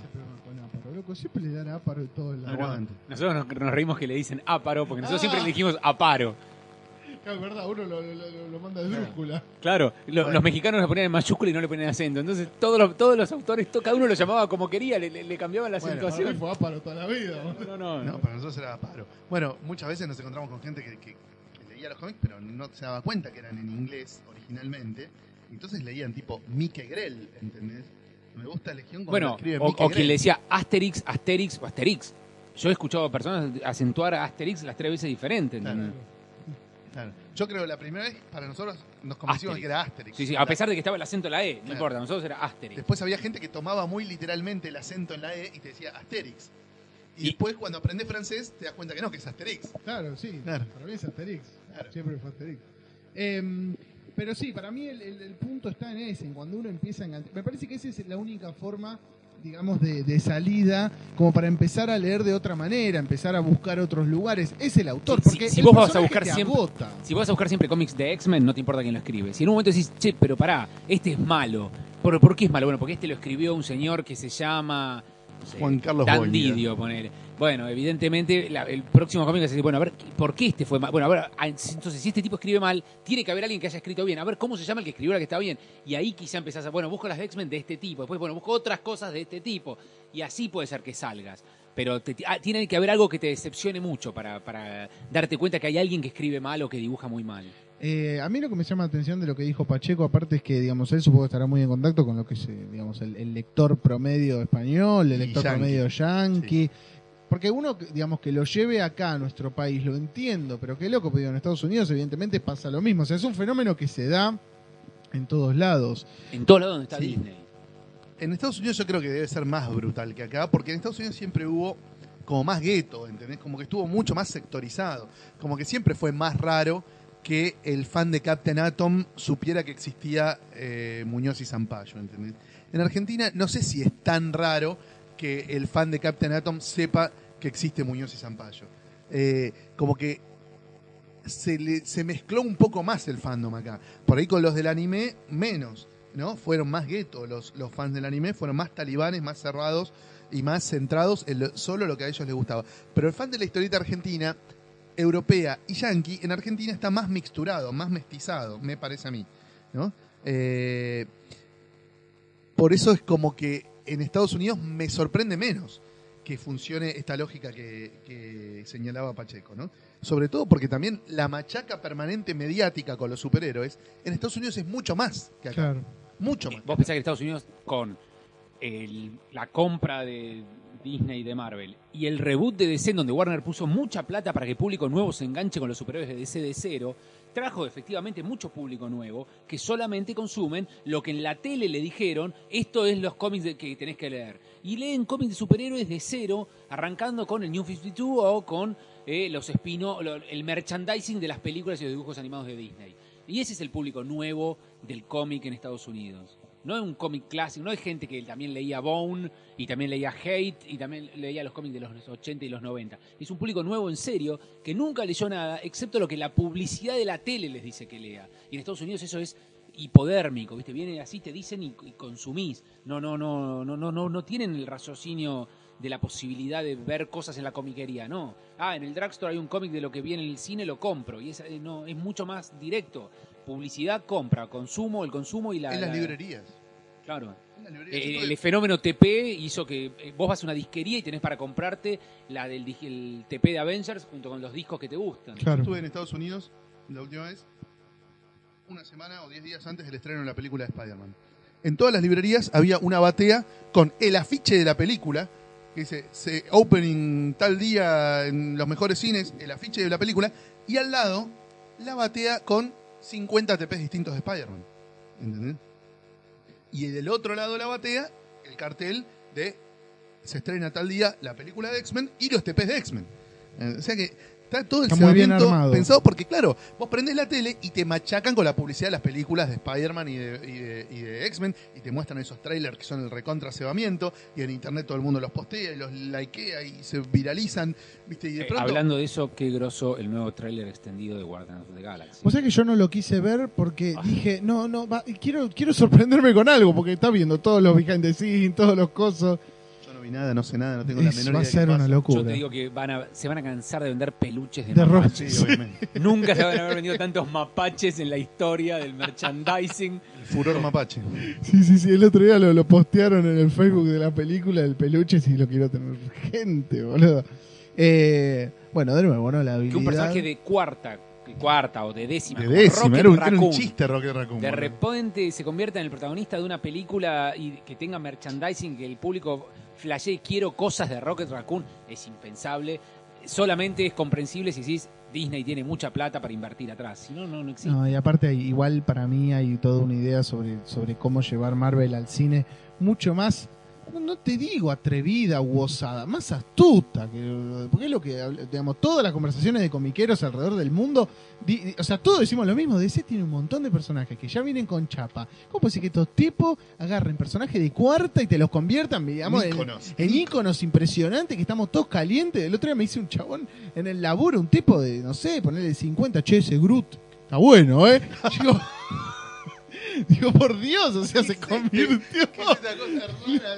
loco, siempre le dan Aparo de todo el Aguante. Nosotros nos, nos reímos que le dicen Áparo, porque nosotros siempre le dijimos Aparo. Claro, es verdad, uno lo, lo, lo- lo manda de brújula. Claro, lo- Bueno. los mexicanos lo ponían en mayúscula y no le ponían acento. Entonces todos los, todos los autores, to- cada uno lo llamaba como quería, le, le- le cambiaban la Bueno, acentuación. fue Áparo toda la vida. No, no, No, no. para nosotros era paro. Bueno, muchas veces nos encontramos con gente que, que- que leía los cómics, pero no se daba cuenta que eran en inglés originalmente. Entonces leían tipo Mike Grell, ¿entendés? Me gusta Legión cuando Bueno, escribe o, Mike o quien Grell. le decía Asterix, Asterix o Asterix. Yo he escuchado a personas acentuar a Asterix las tres veces diferentes. Claro. ¿entendés? Claro. Yo creo que la primera vez para nosotros nos convencimos que era Asterix. Sí, sí, a pesar de que estaba el acento en la E, no Claro. importa, nosotros era Asterix. Después había gente que tomaba muy literalmente el acento en la E y te decía Asterix. Y, Y- después cuando aprendes francés te das cuenta que no, que es Asterix. Claro, sí. Claro. Para mí es Asterix. Claro. Siempre fue Asterix. Em, pero sí, para mí el, el- el punto está en ese, en cuando uno empieza a enganchar. Me parece que esa es la única forma, digamos, de, de salida, como para empezar a leer de otra manera, empezar a buscar otros lugares. Es el autor, porque si el vos vas a buscar siempre- agota. Si vas a buscar siempre cómics de X-Men, no te importa quién lo escribe. Si en un momento decís, che, pero pará, este es malo. ¿Por, por qué es malo? Bueno, porque este lo escribió un señor que se llama. Sé, Juan Carlos Dan Boña. Didio, ponele. Bueno, evidentemente, la- el próximo cómic es decir, bueno, a ver, ¿por qué este fue mal? Bueno, a ver, a- entonces, si este tipo escribe mal, tiene que haber alguien que haya escrito bien. A ver, ¿cómo se llama el que escribió la que está bien? Y ahí quizá empezás a, bueno, busco las X-Men de este tipo. Después, bueno, busco otras cosas de este tipo. Y así puede ser que salgas. Pero te- ah, tiene que haber algo que te decepcione mucho para, para darte cuenta que hay alguien que escribe mal o que dibuja muy mal. Eh, a mí lo que me llama la atención de lo que dijo Pacheco, aparte es que, digamos, él supongo que estará muy en contacto con lo que es, eh, digamos, el, el lector promedio español, el lector yanqui. promedio yanqui. Porque uno, digamos, que lo lleve acá a nuestro país, lo entiendo, pero qué loco, pero en Estados Unidos evidentemente pasa lo mismo. O sea, es un fenómeno que se da en todos lados. En todos lados donde está Sí. Disney. En Estados Unidos yo creo que debe ser más brutal que acá, porque en Estados Unidos siempre hubo como más gueto, ¿entendés? Como que estuvo mucho más sectorizado. Como que siempre fue más raro que el fan de Captain Atom supiera que existía eh, Muñoz y Zampayo, ¿entendés? En Argentina no sé si es tan raro que el fan de Captain Atom sepa que existe Muñoz y Zampayo. Eh, como que se, le- se mezcló un poco más el fandom acá. Por ahí con los del anime, menos. ¿no? Fueron más guetos los, los fans del anime, fueron más talibanes, más cerrados y más centrados en lo- solo lo que a ellos les gustaba. Pero el fan de la historieta argentina, europea y yankee, en Argentina está más mixturado, más mestizado, me parece a mí. ¿no? Eh, por eso es como que en Estados Unidos me sorprende menos que funcione esta lógica que, que señalaba Pacheco, ¿no? Sobre todo porque también la machaca permanente mediática con los superhéroes en Estados Unidos es mucho más que acá. Claro. Mucho más. Vos pensás que Estados Unidos con el- la compra de Disney y de Marvel y el reboot de DC, donde Warner puso mucha plata para que público nuevo se enganche con los superhéroes de DC de cero, trajo efectivamente mucho público nuevo que solamente consumen lo que en la tele le dijeron, esto es los cómics de- que tenés que leer. Y leen cómics de superhéroes de cero, arrancando con el New 52 o con eh, los espino, el merchandising de las películas y los dibujos animados de Disney. Y ese es el público nuevo del cómic en Estados Unidos. No es un cómic clásico, no es gente que también leía Bone y también leía Hate y también leía los cómics de los 80 y los 90. Es un público nuevo en serio que nunca leyó nada excepto lo que la publicidad de la tele les dice que lea. Y en Estados Unidos eso es hipodérmico, ¿viste? Viene así, te dicen y, consumís. No, no, no, no, no, no, no tienen el raciocinio de la posibilidad de ver cosas en la comiquería, no. Ah, en el drugstore hay un cómic de lo que viene en el cine, lo compro. Y eh, no, es mucho más directo. Publicidad, compra, consumo, el consumo y la... en las la- librerías. Claro. En las librerías. Eh, Yo el fenómeno TP hizo que eh, vos vas a una disquería y tenés para comprarte la del el TP de Avengers junto con los discos que te gustan. Claro. estuve en Estados Unidos la última vez, una semana o diez días antes del estreno de la película de Spider-Man. En todas las librerías había una batea con el afiche de la película, que dice se, opening tal día en los mejores cines, el afiche de la película, y al lado la batea con 50 TPs distintos de Spider-Man. ¿Entendés? Y del otro lado de la batea, el cartel de se estrena tal día la película de X-Men y los TPs de X-Men. Eh, O sea que está todo el Está muy bien armado. pensado porque, claro, vos prendés la tele y te machacan con la publicidad de las películas de Spider-Man y de, y de- y de X-Men y te muestran esos trailers que son el recontra cebamiento y en internet todo el mundo los postea y los likea y se viralizan, ¿viste? Y de Eh, pronto... hablando de eso, qué grosso el nuevo tráiler extendido de Guardians of the Galaxy. O sea que yo no lo quise ver porque Ah. dije, no, no, va- quiero, quiero sorprenderme con algo, porque está viendo todos los behind the scenes, todos los cosos. No vi nada, no sé nada, no tengo la menor va a idea. ser una pasa. locura. Yo te digo que van a, se van a cansar de vender peluches de, De mapaches. Sí, obviamente. Nunca se van a haber vendido tantos mapaches en la historia del merchandising. El furor mapache. Sí, sí, sí, el otro día lo, lo postearon en el Facebook de la película del peluche, si lo quiero tener gente, boludo. Eh, bueno, de nuevo, ¿no? La habilidad... Que un personaje de cuarta, cuarta o de décima, De décima, era un, era un Raccoon, chiste Rocket Raccoon. de repente se convierta en el protagonista de una película y que tenga merchandising, que el público flashee quiero cosas de Rocket Raccoon, es impensable. Solamente es comprensible si decís Disney tiene mucha plata para invertir atrás. Si no, no, existe. Y aparte, igual para mí hay toda una idea sobre cómo llevar Marvel al cine mucho más, no, no te digo atrevida u osada, más astuta. Que, porque es lo que, digamos, todas las conversaciones de comiqueros alrededor del mundo, di- di- o sea, todos decimos lo mismo. DC tiene un montón de personajes que ya vienen con chapa. ¿Cómo puede ser que estos tipos agarren personajes de cuarta y te los conviertan, digamos, en, Íconos. en íconos impresionantes que estamos todos calientes? El otro día me hice un chabón en el laburo, un tipo de, no sé, ponerle 50, che, ese Groot. Está bueno, ¿eh? Digo, digo, por Dios, o sea, se convirtió. ¿Qué es esa cosa rara?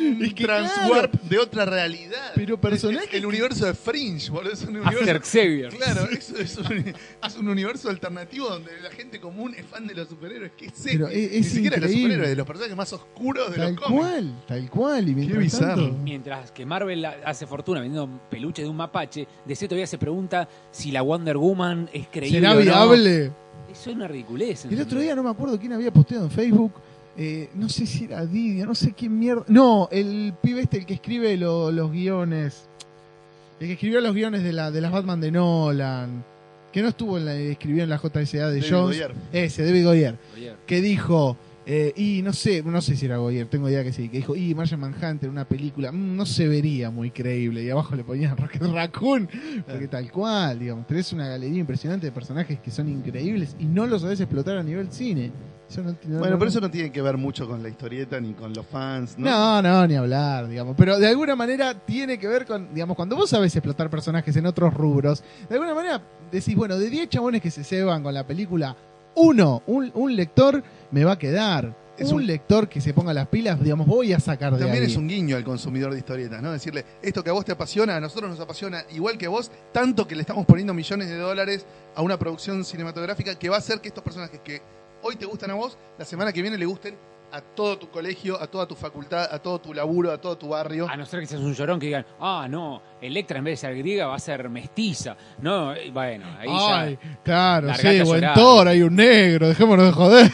Un Es que transwarp de otra realidad. Pero personajes El, el universo de Fringe, boludo. Es un After universo. Xavier. Claro, es, es un, es un universo alternativo donde la gente común es fan de los superhéroes. ¿Qué es Pero es- Ni es siquiera de los increíble. superhéroes, de los personajes más oscuros de Tal los cómics. cual, tal cual. Y mientras bizarro. tanto- Mientras que Marvel hace fortuna vendiendo peluche de un mapache, DC todavía se pregunta si la Wonder Woman es creíble ¿Será o no. viable? Eso es una ridiculez. El otro día no me acuerdo quién había posteado en Facebook. eh, no sé si era Didia, no sé quién mierda. No, el pibe este, el que escribe lo- los guiones. El que escribió los guiones de, la, de las Batman de Nolan. Que no estuvo en la. escribió en la JSA de David Jones. Goyer. Ese, David Goyer. Oye, que dijo, eh, y no sé, no sé si era Goyer, tengo idea que sí, que dijo, y Martian Manhunter, una película, mm, no se vería muy creíble, y abajo le ponían Rocket Raccoon, porque tal cual, digamos, tenés una galería impresionante de personajes que son increíbles y no los sabés explotar a nivel cine. Eso no, no- Bueno, no- pero eso no tiene que ver mucho con la historieta ni con los fans, ¿no? no, no, ni hablar, digamos. Pero de alguna manera tiene que ver con, digamos, cuando vos sabés explotar personajes en otros rubros, de alguna manera decís, bueno, de 10 chabones que se ceban con la película, uno, un, un lector me va a quedar. Es un, un- lector que se ponga las pilas, digamos, voy a sacar de También ahí. es un guiño al consumidor de historietas, ¿no? Decirle, esto que a vos te apasiona, a nosotros nos apasiona igual que a vos, tanto que le estamos poniendo millones de dólares a una producción cinematográfica que va a hacer que estos personajes que hoy te gustan a vos, la semana que viene le gusten a todo tu colegio, a toda tu facultad, a todo tu laburo, a todo tu barrio. A no ser que seas un llorón que digan, ah, no, Electra en vez de ser griega va a ser mestiza. No, bueno, ahí Ay, ya claro, sí, a o en. Thor hay un negro, dejémonos de joder.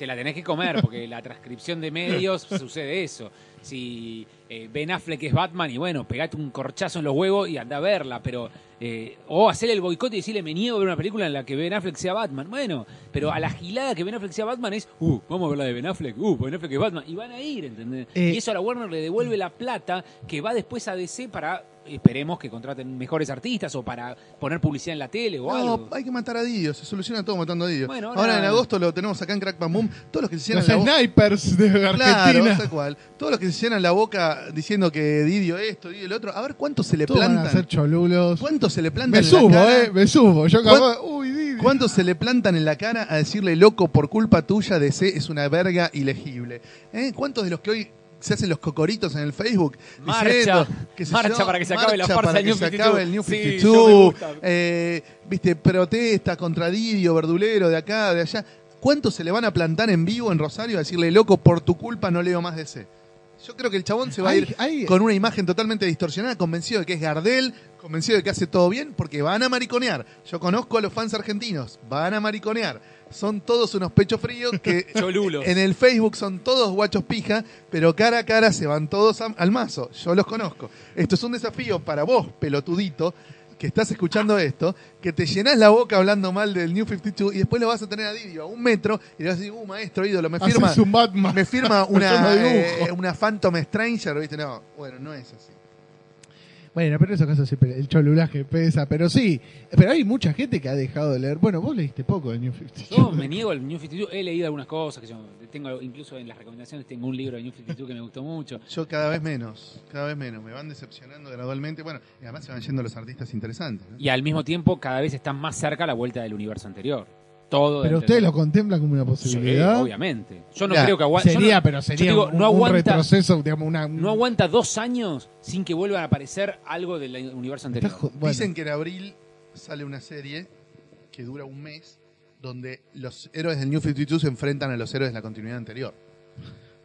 Te la tenés que comer, porque la transcripción de medios sucede eso. Si eh, Ben Affleck es Batman y bueno, pegate un corchazo en los huevos y anda a verla, pero... eh, o hacerle el boicot y decirle, me niego a ver una película en la que Ben Affleck sea Batman. Bueno, pero a la gilada que Ben Affleck sea Batman es, uh, vamos a ver la de Ben Affleck, uh, Ben Affleck es Batman. Y van a ir, ¿entendés? Eh, y eso a la Warner le devuelve la plata que va después a DC para, esperemos que contraten mejores artistas o para poner publicidad en la tele o No, algo. hay que matar a Didio, se soluciona todo matando a Didio. Bueno, ahora... ahora- en agosto lo tenemos acá en Crack Bam Boom, todos los que se Los la snipers de Claro, Argentina. tal cual. Todos los que se llenan la boca diciendo que Didio esto, Didio lo otro, a ver cuánto se le Todos van a plantan. ser cholulos. ¿Cuánto se le plantan Me en la subo, cara? eh, me subo. Yo ¿Cuán- acabo, uy, Didi. ¿Cuánto se le plantan en la cara a decirle loco por culpa tuya de C es una verga ilegible? ¿Eh? ¿Cuántos de los que hoy se hacen los cocoritos en el Facebook? Marcha, diciendo, sé marcha para que se acabe la marcha farsa para que New se 52? acabe el New Sí, 52, yo me gusta. eh, viste, protesta contra Didio, verdulero de acá, de allá. ¿Cuántos se le van a plantar en vivo en Rosario a decirle loco por tu culpa no leo más de C? Yo creo que el chabón se va a ir hay- con una imagen totalmente distorsionada, convencido de que es Gardel, convencido de que hace todo bien, porque van a mariconear. Yo conozco a los fans argentinos, van a mariconear. Son todos unos pechos fríos que Cholulos. en el Facebook son todos guachos pija, pero cara a cara se van todos a- al mazo. Yo los conozco. Esto es un desafío para vos, pelotudito, que estás escuchando esto, que te llenás la boca hablando mal del New 52 y después lo vas a tener a Didio a un metro y le vas a decir, uh, maestro, ídolo, me firma, Haces un Batman. me firma Yo no una, dibujo. eh, una Phantom Stranger, ¿viste? No, bueno, no es así. Bueno, pero en esos casos siempre el cholulaje pesa, pero sí. Pero hay mucha gente que ha dejado de leer. Bueno, vos leíste poco de New 52. Yo me niego al New 52. He leído algunas cosas que yo tengo, incluso en las recomendaciones tengo un libro de New 52 que me gustó mucho. Yo cada vez menos, cada vez menos. Me van decepcionando gradualmente. Bueno, y además se van yendo los artistas interesantes. ¿no? Y al mismo tiempo cada vez están más cerca a la vuelta del universo anterior. Todo. Pero de ustedes lo contemplan como una Sí, posibilidad. obviamente. Yo no Ya, creo que aguante. Sería, pero sería digo, un, no un aguanta- retroceso, digamos, una... No aguanta dos años sin que vuelvan a aparecer algo del universo anterior. Bueno. Dicen que en abril sale una serie que dura un mes donde los héroes del New 52 se enfrentan a los héroes de la continuidad anterior.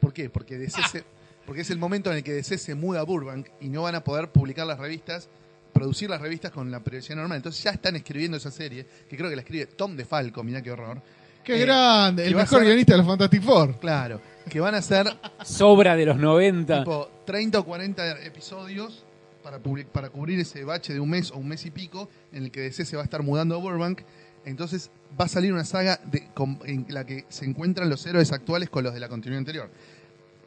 ¿Por qué? Porque, DC se- porque es el momento en el que DC se muda a Burbank y no van a poder publicar las revistas, producir las revistas con la periodicidad normal. Entonces ya están escribiendo esa serie, que creo que la escribe Tom DeFalco, mirá qué horror. ¡Qué Eh, grande! El mejor ser- guionista de los Fantastic Four. Claro, que van a ser Sobra de los 90. tipo 30 o 40 episodios para, public- para cubrir ese bache de un mes o un mes y pico en el que DC se va a estar mudando a Burbank. Entonces va a salir una saga de, con- en la que se encuentran los héroes actuales con los de la continuidad anterior.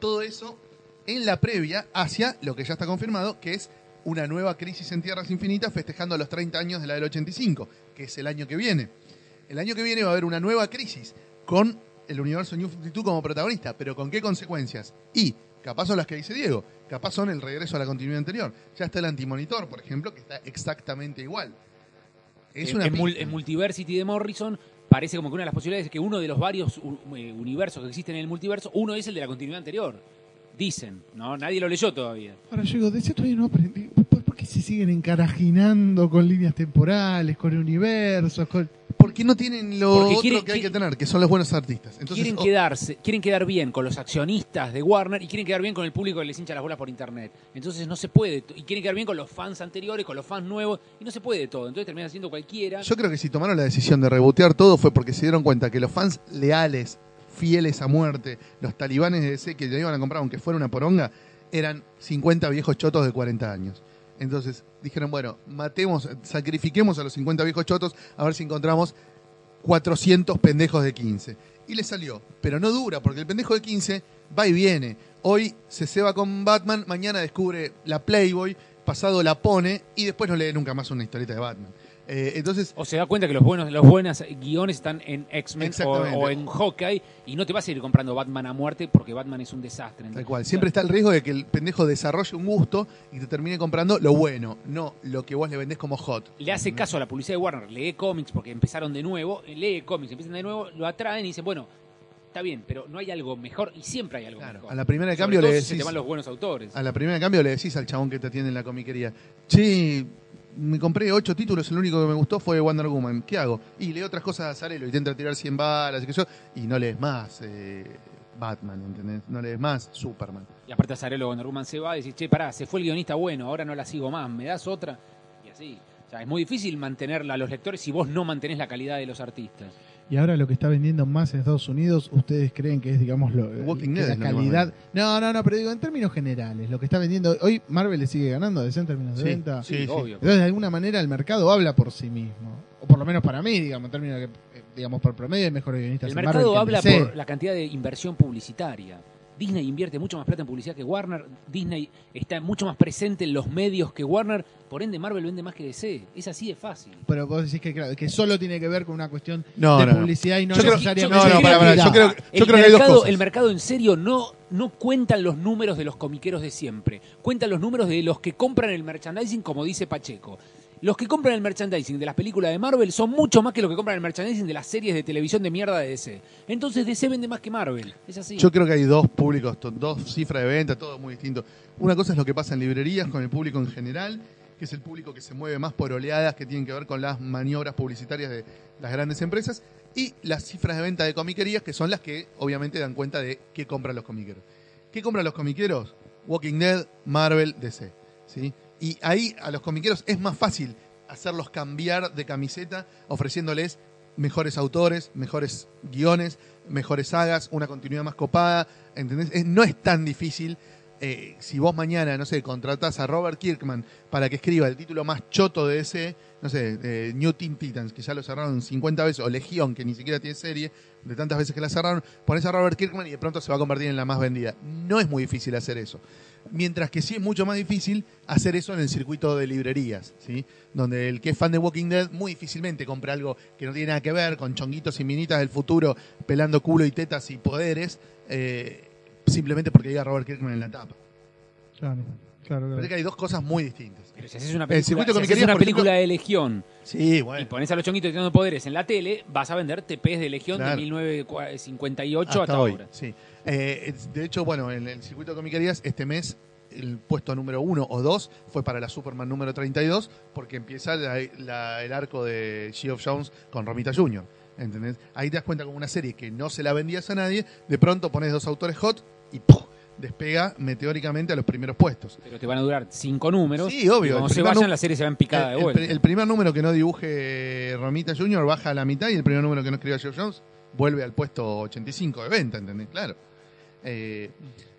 Todo eso en la previa hacia lo que ya está confirmado, que es una nueva crisis en Tierras Infinitas festejando los 30 años de la del 85, que es el año que viene. El año que viene va a haber una nueva crisis con el universo New 52 como protagonista, pero ¿con qué consecuencias? Y capaz son las que dice Diego, capaz son el regreso a la continuidad anterior. Ya está el antimonitor, por ejemplo, que está exactamente igual. Es en, una en mul- pista. en Multiversity de Morrison parece como que una de las posibilidades es que uno de los varios eh, universos que existen en el multiverso, uno es el de la continuidad anterior. Dicen, ¿no? Nadie lo leyó todavía. Ahora yo digo, DC todavía no aprendí. ¿Por, qué se siguen encarajinando con líneas temporales, con universos, con... Porque no tienen lo Porque otro quieren- que hay que tener, que son los buenos artistas. Entonces, quieren oh, quedarse, quieren quedar bien con los accionistas de Warner y quieren quedar bien con el público que les hincha las bolas por internet. Entonces no se puede. Y quieren quedar bien con los fans anteriores, con los fans nuevos, y no se puede todo. Entonces terminan haciendo cualquiera. Yo creo que si tomaron la decisión de rebotear todo fue porque se dieron cuenta que los fans leales, fieles a muerte, los talibanes de DC que le iban a comprar aunque fuera una poronga, eran 50 viejos chotos de 40 años. Entonces dijeron, bueno, matemos, sacrifiquemos a los 50 viejos chotos a ver si encontramos 400 pendejos de 15. Y le salió, pero no dura, porque el pendejo de 15 va y viene. Hoy se ceba con Batman, mañana descubre la Playboy, pasado la pone y después no lee nunca más una historieta de Batman. Eh, entonces, O se da cuenta que los buenos, los buenos guiones están en X-Men o, en Hawkeye y no te vas a ir comprando Batman a muerte porque Batman es un desastre. tal cual, siempre está el riesgo de que el pendejo desarrolle un gusto y te termine comprando lo bueno, no lo que vos le vendés como hot. Le hace caso a la publicidad de Warner, lee cómics porque empezaron de nuevo, lee cómics, empiezan de nuevo, lo atraen y dicen, bueno, está bien, pero no hay algo mejor y siempre hay algo Claro, mejor. a la primera de Sobre cambio le si se te decís, van los buenos autores. a la primera de cambio le decís al chabón que te atiende en la comiquería, che, me compré ocho títulos, el único que me gustó fue Wonder Woman, ¿qué hago? Y leo otras cosas de Azarelo y intenta tirar 100 balas y que yo, y no lees más eh, Batman, ¿entendés? No lees más Superman. Y aparte Azarelo Wonder Woman se va y dice, che, pará, se fue el guionista bueno, ahora no la sigo más, ¿me das otra? Y así. Es muy difícil mantenerla a los lectores si vos no mantenés la calidad de los artistas. Y ahora lo que está vendiendo más en Estados Unidos, ¿ustedes creen que es, digamos, lo, Walking que Dead la calidad? No, no, no, pero digo, en términos generales, lo que está vendiendo... Hoy Marvel le sigue ganando DC en términos de Sí, venta. sí, sí. obvio. Entonces, de alguna manera, el mercado habla por sí mismo. O por lo menos para mí, digamos, en términos de que, eh, digamos, por promedio hay mejores guionistas El en mercado Marvel que en habla por la cantidad de inversión publicitaria. Disney invierte mucho más plata en publicidad que Warner. Disney está mucho más presente en los medios que Warner. Por ende, Marvel vende más que DC. Es así de fácil. Pero vos decís que, claro, que solo tiene que ver con una cuestión No, de no, no. publicidad y no Yo creo- necesariamente... no, no, yo calidad. creo- el, creo que hay dos mercado, cosas. el mercado en serio no, no cuentan los números de los comiqueros de siempre. Cuentan los números de los que compran el merchandising, como dice Pacheco. Los que compran el merchandising de las películas de Marvel son mucho más que los que compran el merchandising de las series de televisión de mierda de DC. Entonces DC vende más que Marvel. Es así. Yo creo que hay dos públicos, dos cifras de venta, todo muy distinto. Una cosa es lo que pasa en librerías con el público en general, que es el público que se mueve más por oleadas que tienen que ver con las maniobras publicitarias de las grandes empresas, y las cifras de venta de comiquerías, que son las que obviamente dan cuenta de qué compran los comiqueros. ¿Qué compran los comiqueros? Walking Dead, Marvel, DC. ¿sí? Y ahí a los comiqueros es más fácil hacerlos cambiar de camiseta ofreciéndoles mejores autores, mejores guiones, mejores sagas, una continuidad más copada, ¿entendés? No es tan difícil. Eh, si vos mañana, no sé, contratás a Robert Kirkman para que escriba el título más choto de ese, no sé, New Teen Titans, que ya lo cerraron 50 veces, o Legión, que ni siquiera tiene serie, de tantas veces que la cerraron, pones a Robert Kirkman y de pronto se va a convertir en la más vendida. No es muy difícil hacer eso. Mientras que sí es mucho más difícil hacer eso en el circuito de librerías, ¿sí? Donde el que es fan de Walking Dead muy difícilmente compra algo que no tiene nada que ver con chonguitos y minitas del futuro pelando culo y tetas y poderes, eh, simplemente porque diga Robert Kirkman en la tapa. Claro. Claro, claro. Parece que hay dos cosas muy distintas. Pero si haces una El película, circuito si de haces comiquerías, una por película ejemplo- de Legión Sí, y bueno. pones a los chonguitos teniendo poderes en la tele, vas a vender TPs de Legión Claro. de 1958 hasta, hoy, ahora. Sí. Eh, de hecho, bueno, en el circuito de comiquerías, este mes el puesto número uno o dos fue para la Superman número 32, porque empieza la- la- el arco de Geoff Jones con Romita Jr. ¿Entendés? Ahí te das cuenta como una serie que no se la vendías a nadie, de pronto pones dos autores hot y despega meteóricamente a los primeros puestos. Pero te van a durar cinco números. Sí, obvio, cuando se vayan, la serie se va en picada el, de el vuelta. el primer número que no dibuje Romita Jr. baja a la mitad y el primer número que no escriba Geoff Jones vuelve al puesto 85 de venta, ¿entendés? Claro. Eh,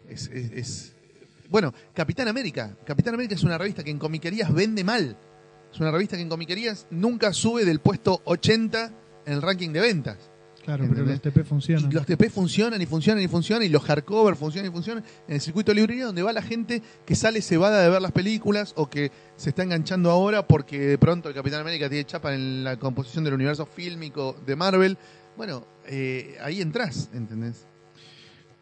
es, es- es- Bueno, Capitán América. Capitán América es una revista que en comiquerías vende mal. Es una revista que en comiquerías nunca sube del puesto 80 en el ranking de ventas. Claro, pero los TP funcionan. Y los TP funcionan y funcionan y funcionan, y los hardcover funcionan y funcionan en el circuito de librería donde va la gente que sale cebada de ver las películas o que se está enganchando ahora porque de pronto el Capitán América tiene chapa en la composición del universo fílmico de Marvel. Bueno, eh, ahí entras, ¿entendés?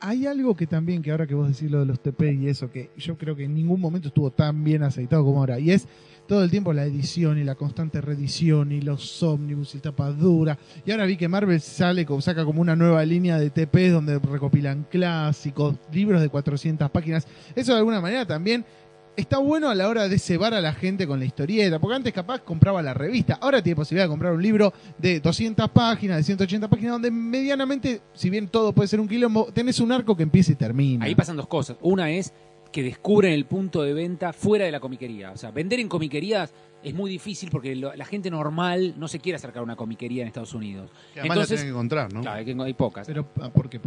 Hay algo que también, que ahora que vos decís lo de los TP y eso, que yo creo que en ningún momento estuvo tan bien aceitado como ahora, y es todo el tiempo la edición y la constante reedición y los ómnibus y tapas duras. Y ahora vi que Marvel sale, saca como una nueva línea de TP donde recopilan clásicos, libros de 400 páginas. Eso de alguna manera también está bueno a la hora de cebar a la gente con la historieta, porque antes capaz compraba la revista, ahora tiene posibilidad de comprar un libro de 200 páginas, de 180 páginas, donde medianamente, si bien todo puede ser un quilombo, tenés un arco que empieza y termina. Ahí pasan dos cosas. Una es que descubren el punto de venta fuera de la comiquería. O sea, vender en comiquerías es muy difícil porque lo- la gente normal no se quiere acercar a una comiquería en Estados Unidos. Que además Entonces, la tienen que encontrar, ¿no? Claro, hay, pocas. Pero, ah, ¿por qué?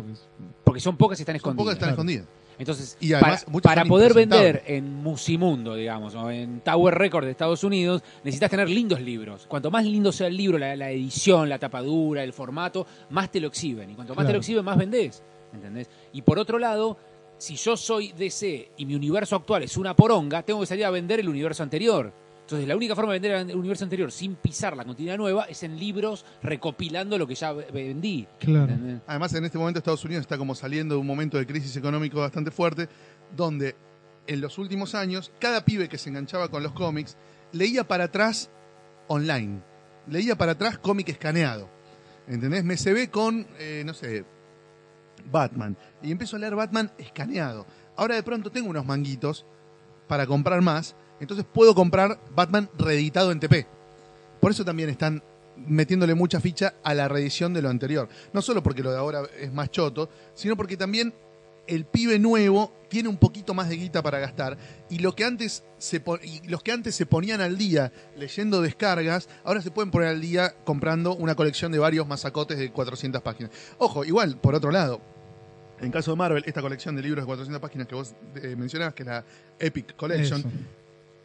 Porque son pocas y están Son escondidas. pocas están claro. escondidas. Entonces, Y además, para, poder vender en Musimundo, digamos, o en Tower Records de Estados Unidos, necesitas tener lindos libros. Cuanto más lindo sea el libro, la, la edición, la tapadura, el formato, más te lo exhiben. Y cuanto más te lo exhiben, más vendés. ¿Entendés? Y por otro lado, si yo soy DC y mi universo actual es una poronga, tengo que salir a vender el universo anterior. Entonces, la única forma de vender el universo anterior sin pisar la continuidad nueva es en libros recopilando lo que ya ve- vendí. Claro. ¿entendés? Además, en este momento Estados Unidos está como saliendo de un momento de crisis económico bastante fuerte, donde en los últimos años, cada pibe que se enganchaba con los cómics leía para atrás online. Leía para atrás cómic escaneado. ¿Entendés? Me se ve con, eh, no sé, Batman. Y empiezo a leer Batman escaneado. Ahora de pronto tengo unos manguitos para comprar más, entonces puedo comprar Batman reeditado en TP. Por eso también están metiéndole mucha ficha a la reedición de lo anterior. No solo porque lo de ahora es más choto, sino porque también el pibe nuevo tiene un poquito más de guita para gastar y lo que antes se los que antes se ponían al día leyendo descargas, ahora se pueden poner al día comprando una colección de varios masacotes de 400 páginas. Ojo, igual, por otro lado, en caso de Marvel, esta colección de libros de 400 páginas que vos eh, mencionabas, que es la Epic Collection.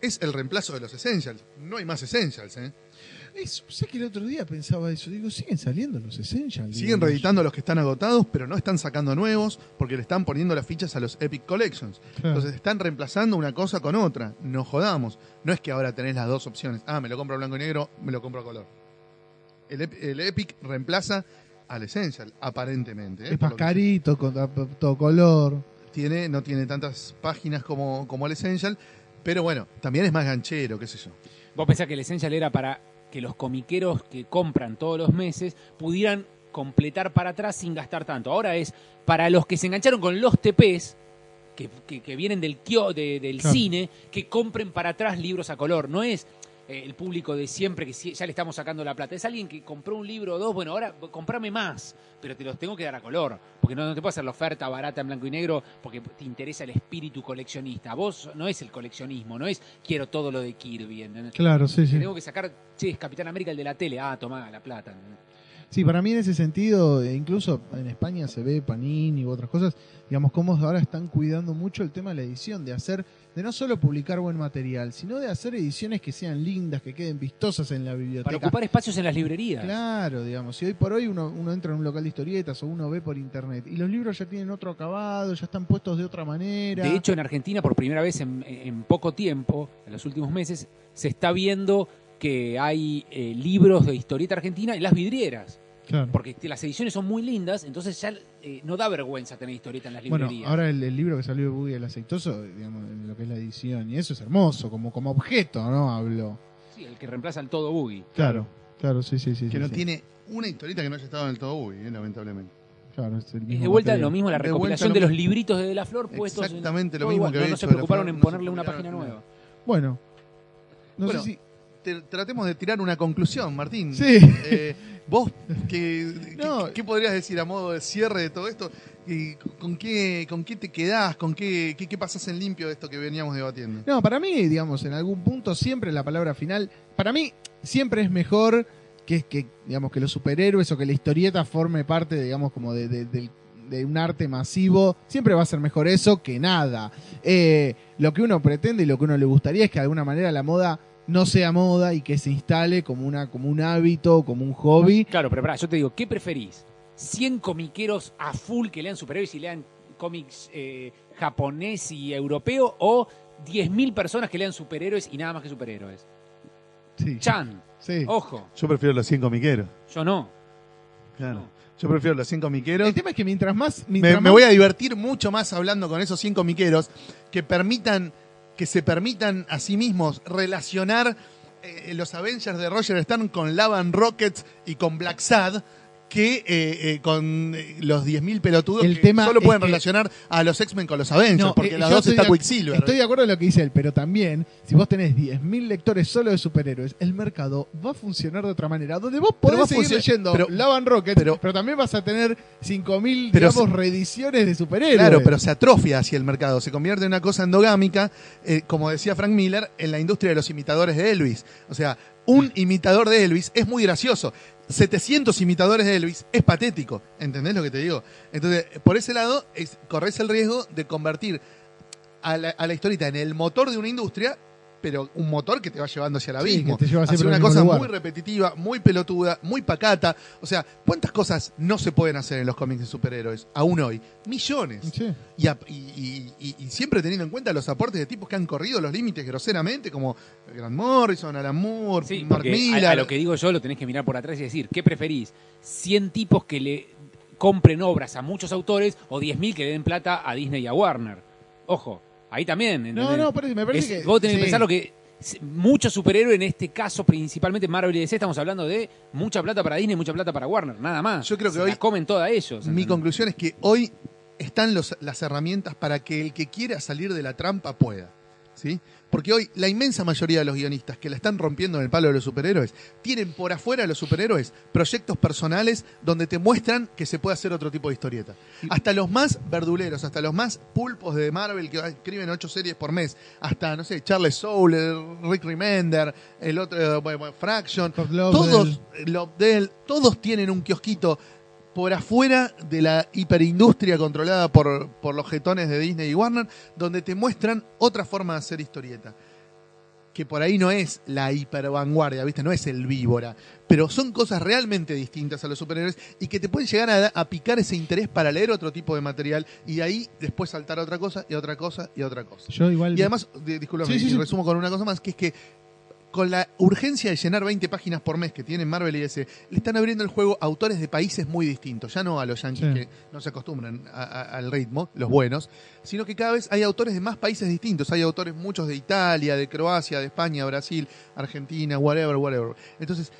Es el reemplazo de los Essentials. No hay más Essentials, ¿eh? Es- sé que el otro día pensaba eso. Digo, siguen saliendo los Essentials. Siguen reeditando los que están agotados, pero no están sacando nuevos porque le están poniendo las fichas a los Epic Collections. Claro. Entonces están reemplazando una cosa con otra. No jodamos. No es que ahora tenés las dos opciones. Ah, me lo compro a blanco y negro, me lo compro a color. El, Ep- el Epic reemplaza al Essential, aparentemente. ¿eh? Es más carito, con todo color. Tiene, no tiene tantas páginas como, como el Essential, pero bueno, también es más ganchero, qué sé yo. Vos pensás que el Essential era para que los comiqueros que compran todos los meses pudieran completar para atrás sin gastar tanto. Ahora es para los que se engancharon con los TPs, que, que- que vienen del, kio- de- del Claro. cine, que compren para atrás libros a color. No es eh, el público de siempre que ya le estamos sacando la plata. Es alguien que compró un libro o dos, bueno, ahora comprame más, pero te los tengo que dar a color. Porque no, no te puedo hacer la oferta barata en blanco y negro porque te interesa el espíritu coleccionista. Vos no es el coleccionismo, no es quiero todo lo de Kirby. ¿entendés? Claro, sí, Te sí. tengo que sacar, che, es Capitán América el de la tele. Ah, tomá la plata. Sí, para mí en ese sentido, e incluso en España se ve Panini u otras cosas, digamos, cómo ahora están cuidando mucho el tema de la edición, de hacer, de no solo publicar buen material, sino de hacer ediciones que sean lindas, que queden vistosas en la biblioteca. Para ocupar espacios en las librerías. Claro, digamos, si hoy por hoy uno, uno entra en un local de historietas o uno ve por internet y los libros ya tienen otro acabado, ya están puestos de otra manera. De hecho, en Argentina, por primera vez en, en poco tiempo, en los últimos meses, se está viendo que hay eh, libros de historieta argentina en las vidrieras. Claro. Porque las ediciones son muy lindas, entonces ya eh, no da vergüenza tener historieta en las Bueno, librerías. ahora el, el libro que salió de Buggy el aceitoso, digamos, en lo que es la edición, y eso es hermoso, como, como objeto, ¿no? Hablo. Sí, el que reemplaza al todo boogie. Claro, claro, sí, sí, sí. Que sí, no sí. tiene una historieta que no haya estado en el todo Uy, eh, lamentablemente. Claro, es el Es mismo de vuelta material. lo mismo la De recopilación lo de los mismo. libritos de, de la Flor puestos en- Exactamente lo todo mismo igual, que no, se preocuparon Flor, en no ponerle una página nueva. Bueno, no Bueno, sé si. Te- tratemos de tirar una conclusión, Martín. Sí. Eh, vos, ¿qué, No. qué, qué podrías decir a modo de cierre de todo esto? ¿Y con, qué, ¿Con qué te quedás? ¿Con qué, qué, qué pasas en limpio de esto que veníamos debatiendo? No, para mí, digamos, en algún punto siempre la palabra final, para mí siempre es mejor que, que digamos, que los superhéroes o que la historieta forme parte, digamos, como de, de- de un arte masivo, siempre va a ser mejor eso que nada. Eh, lo que uno pretende y lo que uno le gustaría es que de alguna manera la moda no sea moda y que se instale como, una, como un hábito, como un hobby. Claro, pero pará, yo te digo, ¿qué preferís? ¿100 comiqueros a full que lean superhéroes y lean cómics eh, japonés y europeo o 10.000 personas que lean superhéroes y nada más que superhéroes? Sí, Chan, sí. ojo, Yo prefiero los 100 comiqueros. yo no. Claro. No. Yo prefiero los 100 comiqueros. El tema es que mientras más... Me, mientras me más- voy a divertir mucho más hablando con esos 100 comiqueros que permitan que se permitan a sí mismos relacionar eh, los Avengers de Roger Stern con Lavan Rockets y con Black Sad que eh, eh, con eh, los 10.000 pelotudos El que tema solo es pueden que- relacionar a los X-Men con los Avengers, No, porque eh, las dos está de- Quicksilver. Estoy de acuerdo en lo que dice él, pero también, si vos tenés 10.000 lectores solo de superhéroes, el mercado va a funcionar de otra manera. Donde vos podés seguir leyendo pero- Lavan Rocket, pero, pero- también vas a tener 5.000, Pero digamos, reediciones de superhéroes. Claro, pero se atrofia hacia el mercado, se convierte en una cosa endogámica, eh, como decía Frank Miller, en la industria de los imitadores de Elvis. O sea, un imitador de Elvis es muy gracioso. 700 imitadores de Elvis es patético. ¿Entendés lo que te digo? Entonces, por ese lado, es, corres el riesgo de convertir a la, a la en el motor de una industria, pero un motor que te va llevando hacia el Sí, abismo. que te lleva hacia una cosa lugar. muy repetitiva, muy pelotuda, muy pacata. O sea, ¿cuántas cosas no se pueden hacer en los cómics de superhéroes? Aún hoy. Millones. Sí. Y, a- y- y- y- y siempre teniendo en cuenta los aportes de tipos que han corrido los límites groseramente, como Grant Morrison, Alan Moore, Sí, Mark a, a lo que digo yo lo tenés que mirar por atrás y decir, ¿qué preferís? ¿100 tipos que le compren obras a muchos autores o 10.000 que le den plata a Disney y a Warner? Ojo, ahí también. No, ¿entendés? no, parece- me parece Es- que... Vos tenés sí. que pensar lo que... s- Mucho superhéroe, en este caso principalmente Marvel y DC, estamos hablando de mucha plata para Disney, mucha plata para Warner, nada más. Yo creo que Se hoy- la comen todas ellos. Mi conclusión es que hoy están los- las herramientas para que el que quiera salir de la trampa pueda. ¿sí? Porque hoy la inmensa mayoría de los guionistas que la están rompiendo en el palo de los superhéroes tienen por afuera de los superhéroes proyectos personales donde te muestran que se puede hacer otro tipo de historieta. Hasta los más verduleros, hasta los más pulpos de Marvel que escriben ocho series por mes, hasta, no sé, Charles Soule, Rick Remender, el otro, eh, bueno, Fraction, todos, eh, Lobdell, todos tienen un kiosquito por afuera de la hiperindustria controlada por, por los jetones de Disney y Warner, donde te muestran otra forma de hacer historieta. Que por ahí no es la hipervanguardia, ¿viste? No es el víbora. Pero son cosas realmente distintas a los superhéroes y que te pueden llegar a, a picar ese interés para leer otro tipo de material y de ahí después saltar a otra cosa y a otra cosa y a otra cosa. Yo igual... Y además, di- discúlpame, Sí, sí, y sí. resumo con una cosa más, que es que con la urgencia de llenar 20 páginas por mes que tienen Marvel y DC, le están abriendo el juego a autores de países muy distintos, ya no a los yankees Sí. que no se acostumbran a- a- al ritmo, los buenos, sino que cada vez hay autores de más países distintos, hay autores muchos de Italia, de Croacia, de España, Brasil, Argentina, whatever, whatever. Entonces,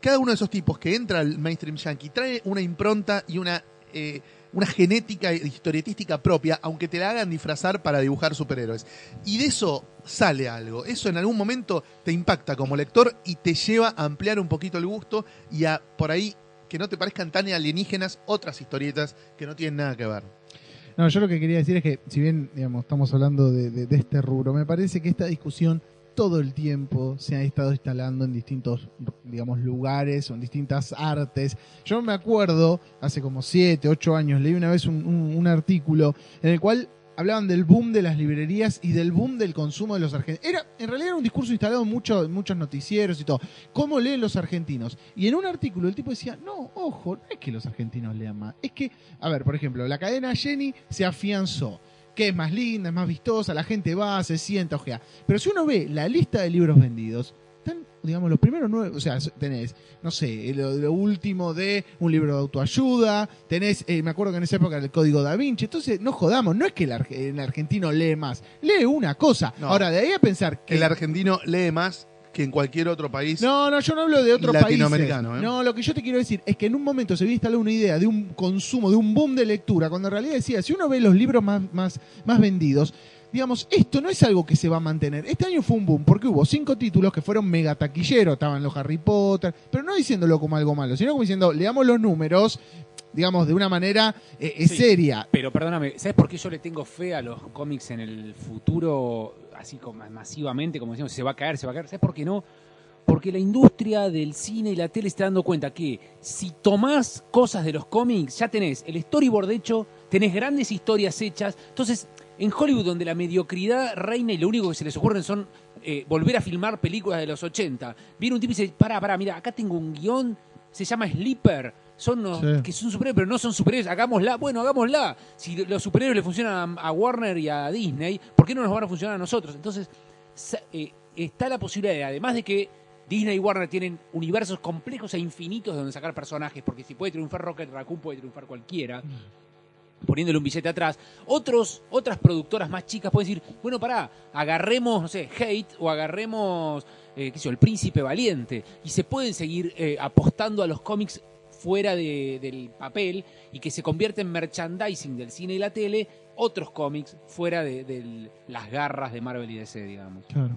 cada uno de esos tipos que entra al mainstream yankee trae una impronta y una, eh, una genética historietística propia, aunque te la hagan disfrazar para dibujar superhéroes. Y de eso sale algo. Eso en algún momento te impacta como lector y te lleva a ampliar un poquito el gusto y a por ahí que no te parezcan tan alienígenas otras historietas que no tienen nada que ver. No, yo lo que quería decir es que, si bien digamos, estamos hablando de, este rubro, me parece que esta discusión todo el tiempo se ha estado instalando en distintos, digamos, lugares o en distintas artes. Yo me acuerdo, hace como 7, 8 años, leí una vez un, artículo en el cual hablaban del boom de las librerías y del boom del consumo de los argentinos. Era, en realidad era un discurso instalado en muchos noticieros y todo. ¿Cómo leen los argentinos? Y en un artículo el tipo decía, no, ojo, no es que los argentinos lean más. Es que, a ver, por ejemplo, la cadena Jenny se afianzó. Que es más linda, es más vistosa, la gente va, se sienta, ojea. Pero si uno ve la lista de libros vendidos, están digamos, los primeros nueve, o sea, tenés, no sé, lo, lo último de un libro de autoayuda, tenés, eh, me acuerdo que en esa época era el Código Da Vinci, entonces no jodamos, no es que el, arge- el argentino lee más, lee una cosa. No. Ahora, de ahí a pensar que... El argentino lee más que en cualquier otro país. No, no, yo no hablo de países. Latinoamericano, ¿eh? No, lo que yo te quiero decir es que en un momento se había instalado una idea de un consumo, de un boom de lectura, cuando en realidad decía, si uno ve los libros más, más, más vendidos, digamos, esto no es algo que se va a mantener. Este año fue un boom porque hubo cinco títulos que fueron mega taquilleros, estaban los Harry Potter, pero no diciéndolo como algo malo, sino como diciendo, leamos los números, digamos, de una manera eh, eh, Sí. seria. Pero perdóname, ¿sabes por qué yo le tengo fe a los cómics en el futuro, así como masivamente, como decimos, se va a caer, se va a caer? ¿Sabes por qué no? Porque la industria del cine y la tele está dando cuenta que si tomás cosas de los cómics, ya tenés el storyboard hecho, tenés grandes historias hechas. Entonces, en Hollywood, donde la mediocridad reina y lo único que se les ocurren son eh, volver a filmar películas de los 80, viene un tipo y dice, pará, pará, mira, acá tengo un guion, se llama Sleeper, son los Sí. que son superhéroes, pero no son superhéroes, hagámosla, bueno, hagámosla. Si los superhéroes le funcionan a, Warner y a Disney, ¿por qué no nos van a funcionar a nosotros? Entonces, eh, está la posibilidad, de, además de que Disney y Warner tienen universos complejos e infinitos donde sacar personajes, porque si puede triunfar Rocket Raccoon, puede triunfar cualquiera, poniéndole un billete atrás. Otros, otras productoras más chicas pueden decir, bueno, pará, agarremos, no sé, Hate o agarremos, eh, qué sé yo, El Príncipe Valiente, y se pueden seguir eh, apostando a los cómics fuera de- del papel y que se convierte en merchandising del cine y la tele otros cómics fuera de, de las garras de Marvel y DC, digamos. Claro.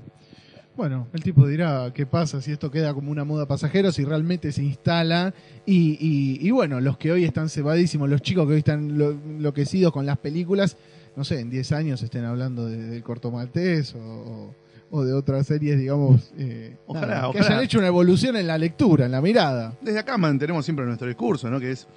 Bueno, el tipo dirá qué pasa si esto queda como una moda pasajera, si realmente se instala. Y, y- y bueno, los que hoy están cebadísimos, los chicos que hoy están lo- enloquecidos con las películas, no sé, en 10 años estén hablando de- del corto maltés o, o- o de otras series, digamos, eh, Ojalá, nada, que ojalá. hayan hecho una evolución en la lectura, en la mirada. Desde acá mantenemos siempre nuestro discurso, ¿no? Que es,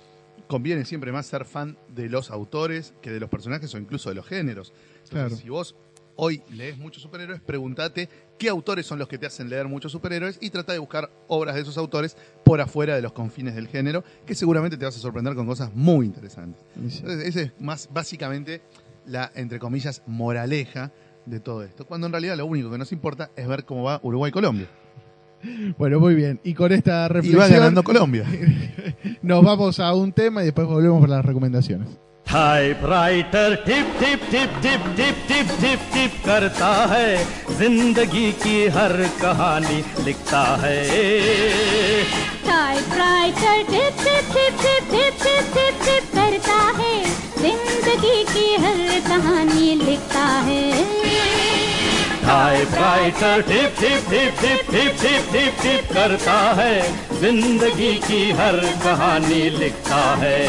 conviene siempre más ser fan de los autores que de los personajes o incluso de los géneros. Entonces, Claro. si vos hoy lees muchos superhéroes, pregúntate qué autores son los que te hacen leer muchos superhéroes y trata de buscar obras de esos autores por afuera de los confines del género, que seguramente te vas a sorprender con cosas muy interesantes. Entonces, esa es más básicamente la, entre comillas, moraleja de todo esto. Cuando en realidad lo único que nos importa es ver cómo va Uruguay-Colombia. Bueno, muy bien. Y con esta Y va reflexión ganando Colombia. nos vamos a un tema y después volvemos para las recomendaciones. Typewriter टिप टिप टिप टिप टिप टिप टिप टिप करता है जिंदगी की हर कहानी लिखता है टाइपराइटर टिप टिप टिप टिप टिप टिप टिप टिप करता है ज़िंदगी की हर कहानी लिखता है। टाइपराइटर टिप टिप टिप टिप टिप टिप टिप टिप करता है। ज़िंदगी की हर कहानी लिखता है।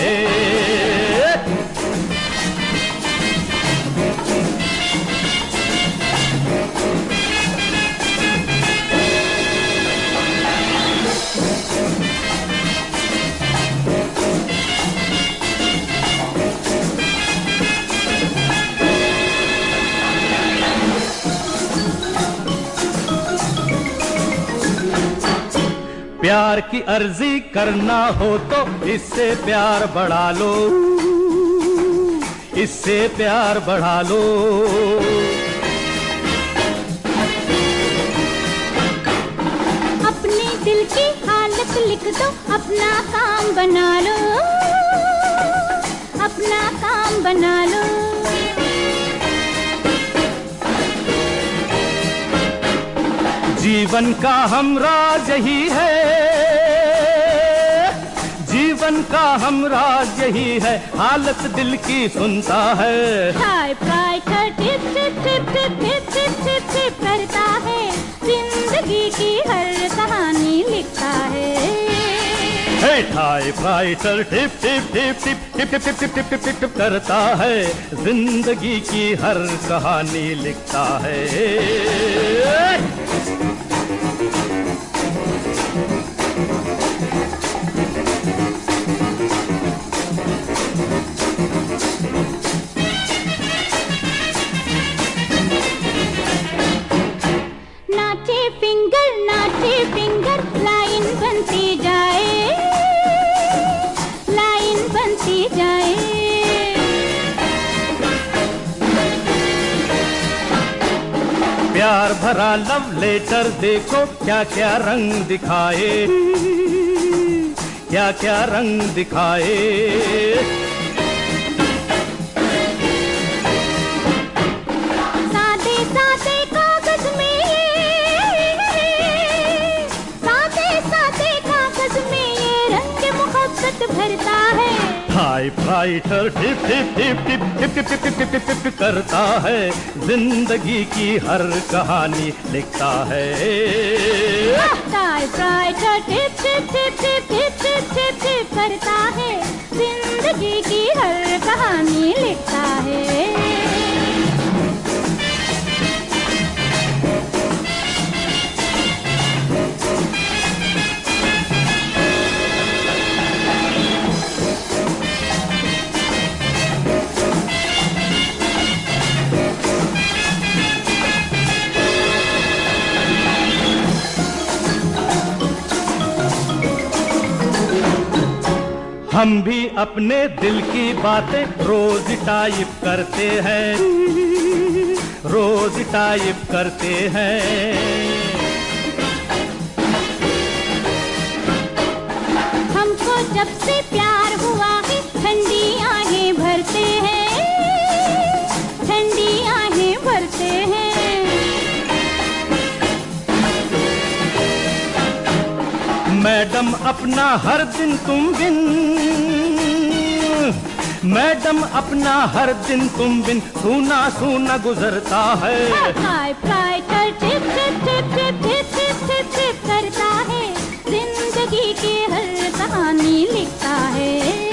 प्यार की अर्जी करना हो तो इससे प्यार बढ़ा लो। इससे प्यार बढ़ा लो। अपने दिल की हालत लिख दो अपना काम बना लो। अपना काम बना लो। जीवन का हमराज यही है। जीवन का हमराज यही है हालत दिल की सुनता है टिप टिप टिप टिप टिप टिप टिप टिप करता है ज़िंदगी की हर कहानी लिखता है हे टाइपराइटर टिप टिप टिप टिप टिप टिप टिप टिप टिप टिप टिप करता है ज़िंदगी की हर कहानी लिखता है भर लव लेटर देखो क्या क्या रंग दिखाए? क्या क्या रंग दिखाए? टाइपराइटर टिप टिप टिप टिप टिप टिप टिप टिप टिप टिप टिप करता है ज़िंदगी की हर कहानी लिखता है टाइपराइटर टिप टिप टिप टिप टिप टिप टिप टिप करता है ज़िंदगी की हर कहानी लिखता है हम भी अपने दिल की बातें रोज टाइप करते हैं। रोज टाइप करते हैं। हमको जब से मैडम अपना हर दिन तुम बिन मैडम अपना हर दिन तुम बिन सूना सूना गुजरता है टाइपराइटर टिप टिप टिप टिप टिप टिप टिप टिप करता है ज़िंदगी की हर कहानी लिखता है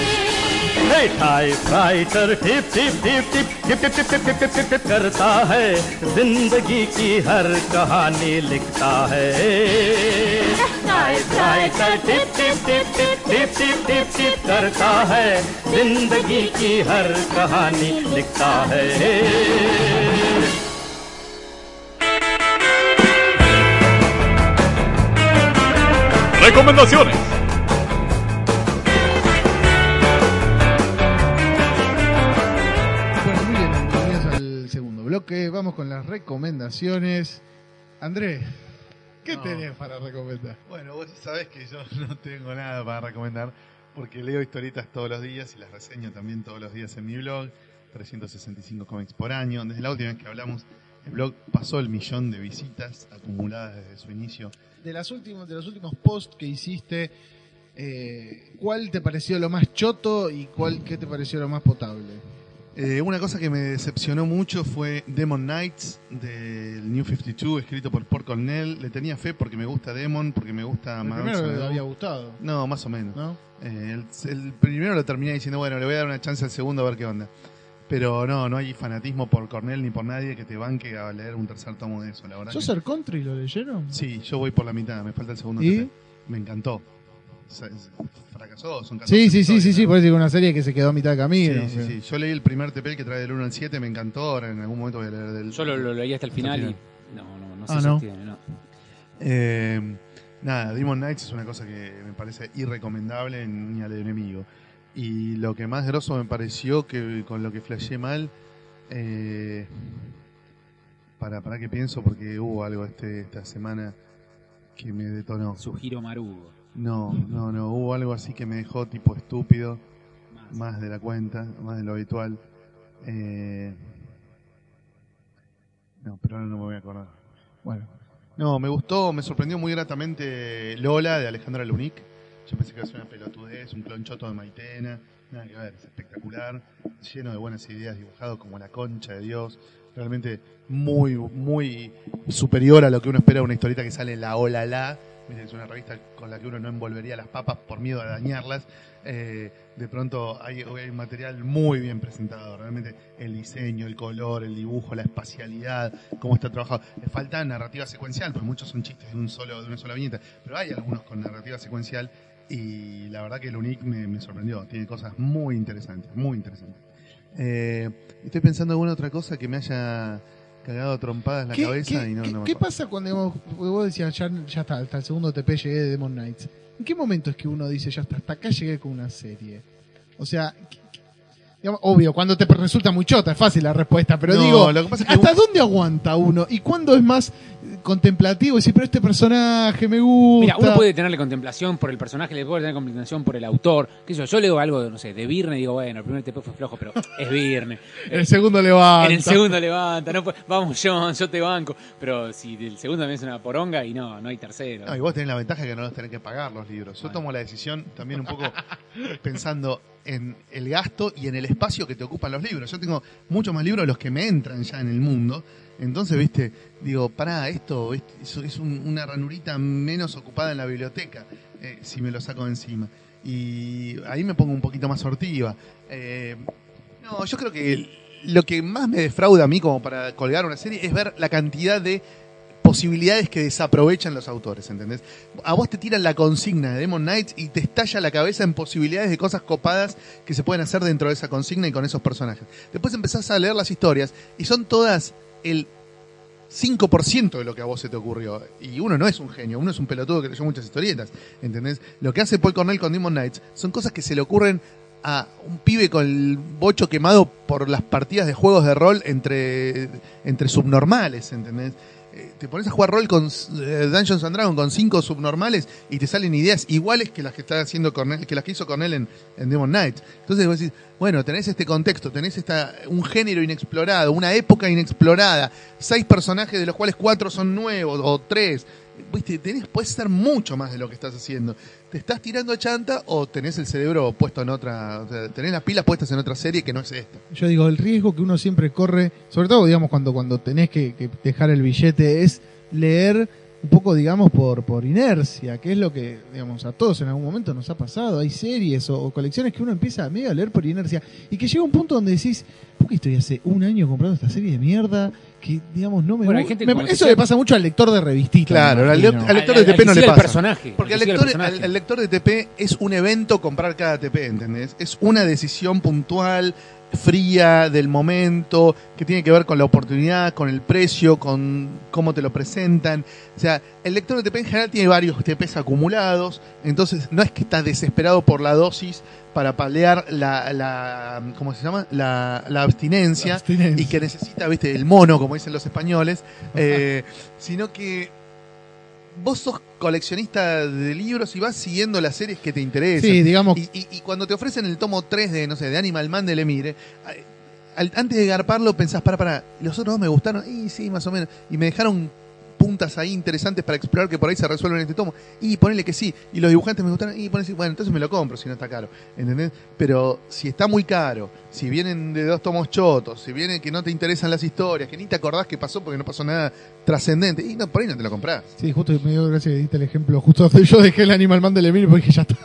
टाइपराइटर टिप टिप टिप टिप टिप टिप टिप टिप टिप टिप टिप टिप करता है ज़िंदगी की हर कहानी लिखता है टाइपराइटर टिप टिप टिप टिप टिप टिप टिप टिप करता है जिंदगी की हर कहानी लिखता है Recomendaciones. Bueno, muy bien, bienvenidos al segundo bloque. Vamos con las recomendaciones. Andrés, ¿qué No. tenés para recomendar? Bueno, vos sabés que yo no tengo nada para recomendar porque leo historietas todos los días y las reseño también todos los días en mi blog. 365 cómics por año. Desde la última vez que hablamos, el blog pasó el millón de visitas acumuladas desde su inicio. De, las últimos, de los últimos posts que hiciste, eh, ¿cuál te pareció lo más choto y cuál qué te pareció lo más potable? Eh, una cosa que me decepcionó mucho fue Demon Knights del New 52, escrito por Paul Cornell. Le tenía fe porque me gusta Demon, porque me gusta El primero te había gustado, No, más o menos. ¿no? Eh, el, el primero lo terminé diciendo, bueno, le voy a dar una chance al segundo a ver qué onda. Pero no, no hay fanatismo por Cornell ni por nadie que te banque a leer un tercer tomo de eso, la verdad. ¿Sos que- el country? ¿Lo leyeron? Sí, yo voy por la mitad, me falta el segundo. ¿Y? Me encantó. Fracasó, son 14 Sí, sí, sí, sí, sí, ¿no? por eso que una serie que se quedó a mitad de camino. Sí, sí, sí. Yo leí el primer TP el que trae del 1 al 7, me encantó. Ahora en algún momento voy a leer del. Yo lo, lo leí hasta el final y no, no, no se Ah, ¿no? sostiene, no. Eh, nada, Demon Knights es una cosa que me parece irrecomendable ni al enemigo. Y lo que más grosso me pareció que con lo que flashé mal. Eh, para, para que pienso, porque hubo algo este, esta semana que me detonó. Su giro marugo. No, no, no, hubo algo así que me dejó tipo estúpido, más de la cuenta, más de lo habitual. Eh, no, pero ahora no me voy a acordar. Bueno, No, me gustó, me sorprendió muy gratamente Lola de Alejandra Lunic. Yo pensé que iba a ser una pelotudez, un clonchoto de Maitena. Nada que ver, es espectacular, lleno de buenas ideas, dibujado como la concha de Dios. Realmente muy, muy superior a lo que uno espera de una historieta que sale en la Ola La. Es una revista con la que uno no envolvería las papas por miedo a dañarlas. Eh, de pronto hay, hay material muy bien presentado. Realmente el diseño, el color, el dibujo, la espacialidad, cómo está trabajado. Le falta narrativa secuencial, porque muchos son chistes de, un solo, de una sola viñeta. Pero hay algunos con narrativa secuencial. Y la verdad que el me, me sorprendió. Tiene cosas muy interesantes, muy interesantes. Eh, estoy pensando en alguna otra cosa que me haya cagado trompadas la ¿Qué, cabeza qué- y no, qué- no me qué pasa cuando digamos, vos decías, ya, ya está, hasta el segundo TP llegué de Demon Knights? ¿En qué momento es que uno dice, ya está, hasta acá llegué con una serie? O sea, ¿qué- qué- digamos, obvio, cuando te resulta muy chota, es fácil la respuesta, pero No, digo, lo que pasa es que ¿hasta un- dónde aguanta uno? ¿Y cuándo es más contemplativo? Y decir, pero este personaje me gusta. Mira, uno puede tenerle contemplación por el personaje, le puede tener contemplación por el autor. ¿Qué sé yo? Yo leo algo, no sé, de Virne y digo, bueno, el primer TP fue flojo, pero es Virne. En el segundo levanta. En el segundo levanta, no, vamos John, yo te banco. Pero si del segundo me es una poronga y no, no hay tercero. No, y vos tenés la ventaja que no los tenés que pagar los libros. Yo Bueno. tomo la decisión también un poco pensando en el gasto y en el espacio que te ocupan los libros. Yo tengo muchos más libros de los que me entran ya en el mundo. Entonces, viste, digo, pará, esto es, es un- una ranurita menos ocupada en la biblioteca, eh, si me lo saco de encima. Y ahí me pongo un poquito más sortiva. Eh, no, yo creo que lo que más me defrauda a mí como para colgar una serie es ver la cantidad de posibilidades que desaprovechan los autores, ¿entendés? A vos te tiran la consigna de Demon Knights y te estalla la cabeza en posibilidades de cosas copadas que se pueden hacer dentro de esa consigna y con esos personajes. Después empezás a leer las historias y son todas el 5% de lo que a vos se te ocurrió. Y uno no es un genio, uno es un pelotudo que leyó muchas historietas, ¿entendés? Lo que hace Paul Cornell con Demon Knights son cosas que se le ocurren a un pibe con el bocho quemado por las partidas de juegos de rol entre, entre subnormales, ¿entendés? Eh, Te pones a jugar rol con eh, Dungeons and Dragons con cinco subnormales y te salen ideas iguales que las que está haciendo Cornell, que las que hizo Cornell en, en Demon Knight. Entonces vos decís, bueno, tenés este contexto, tenés esta, un género inexplorado, una época inexplorada, seis personajes de los cuales cuatro son nuevos o tres. Viste, tenés, puedes hacer mucho más de lo que estás haciendo. ¿Te estás tirando a chanta o tenés el cerebro puesto en otra, o sea, tenés las pilas puestas en otra serie que no es esta? Yo digo, el riesgo que uno siempre corre, sobre todo, digamos, cuando, cuando tenés que, dejar el billete, es leer un poco, digamos, por, por inercia, que es lo que, digamos, a todos en algún momento nos ha pasado. Hay series o, colecciones que uno empieza medio a leer por inercia y que llega un punto donde decís, ¿por qué estoy hace un año comprando esta serie de mierda? Que, digamos, no me Bueno, hay gu- gente me- como Eso le pasa mucho al lector de revistitas. Claro, al, lector de TP no le pasa. personaje, Porque al lector, personaje. al- al lector de TP es un evento comprar cada TP, ¿entendés? Es una decisión puntual, fría, del momento, que tiene que ver con la oportunidad, con el precio, con cómo te lo presentan. O sea, el lector de TP en general tiene varios TPs acumulados, entonces no es que está desesperado por la dosis para paliar la, la ¿cómo se llama? La, la abstinencia La abstinencia. y que necesita, viste, el mono, como dicen los españoles, eh, sino que vos sos coleccionista de libros y vas siguiendo las series que te interesan. Sí, digamos, Y, y- y cuando te ofrecen el tomo 3 de, no sé, de Animal Man de Lemire, antes de garparlo pensás, para, para, los otros dos me gustaron, y sí, más o menos, y me dejaron puntas ahí interesantes para explorar que por ahí se resuelven en este tomo, y ponele que sí, y los dibujantes me gustaron, y ponele, bueno, entonces me lo compro si no está caro, ¿entendés? Pero si está muy caro, si vienen de dos tomos chotos, si vienen que no te interesan las historias, que ni te acordás que pasó porque no pasó nada trascendente, y no, por ahí no te lo comprás. sí, justo me dio gracia que diste el ejemplo. Justo yo dejé el Animal Man de Lemire porque dije, ya está.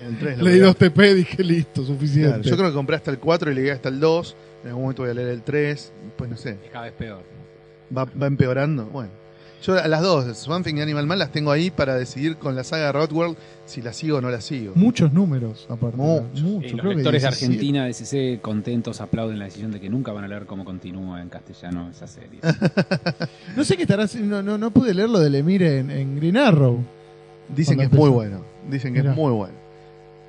En el 3 lo Leí dos TP, dije, listo, suficiente. Claro, yo creo que compré hasta el 4 y llegué hasta el 2. En algún momento voy a leer el 3. Pues no sé. Es cada vez peor. Va, va empeorando. Bueno. Yo a las dos, Swamp Thing y Animal Man, las tengo ahí para decidir con la saga de Rodworld si la sigo o no la sigo. Muchos números, aparte. Muchos. Mucho, Eh, los lectores de 17. Argentina de CC contentos aplauden la decisión de que nunca van a leer cómo continúa en castellano esa serie. No sé qué estará haciendo, no, no, no pude leer lo de Lemire en, en Green Arrow. Dicen que es muy bueno. Dicen que Mirá. es muy bueno.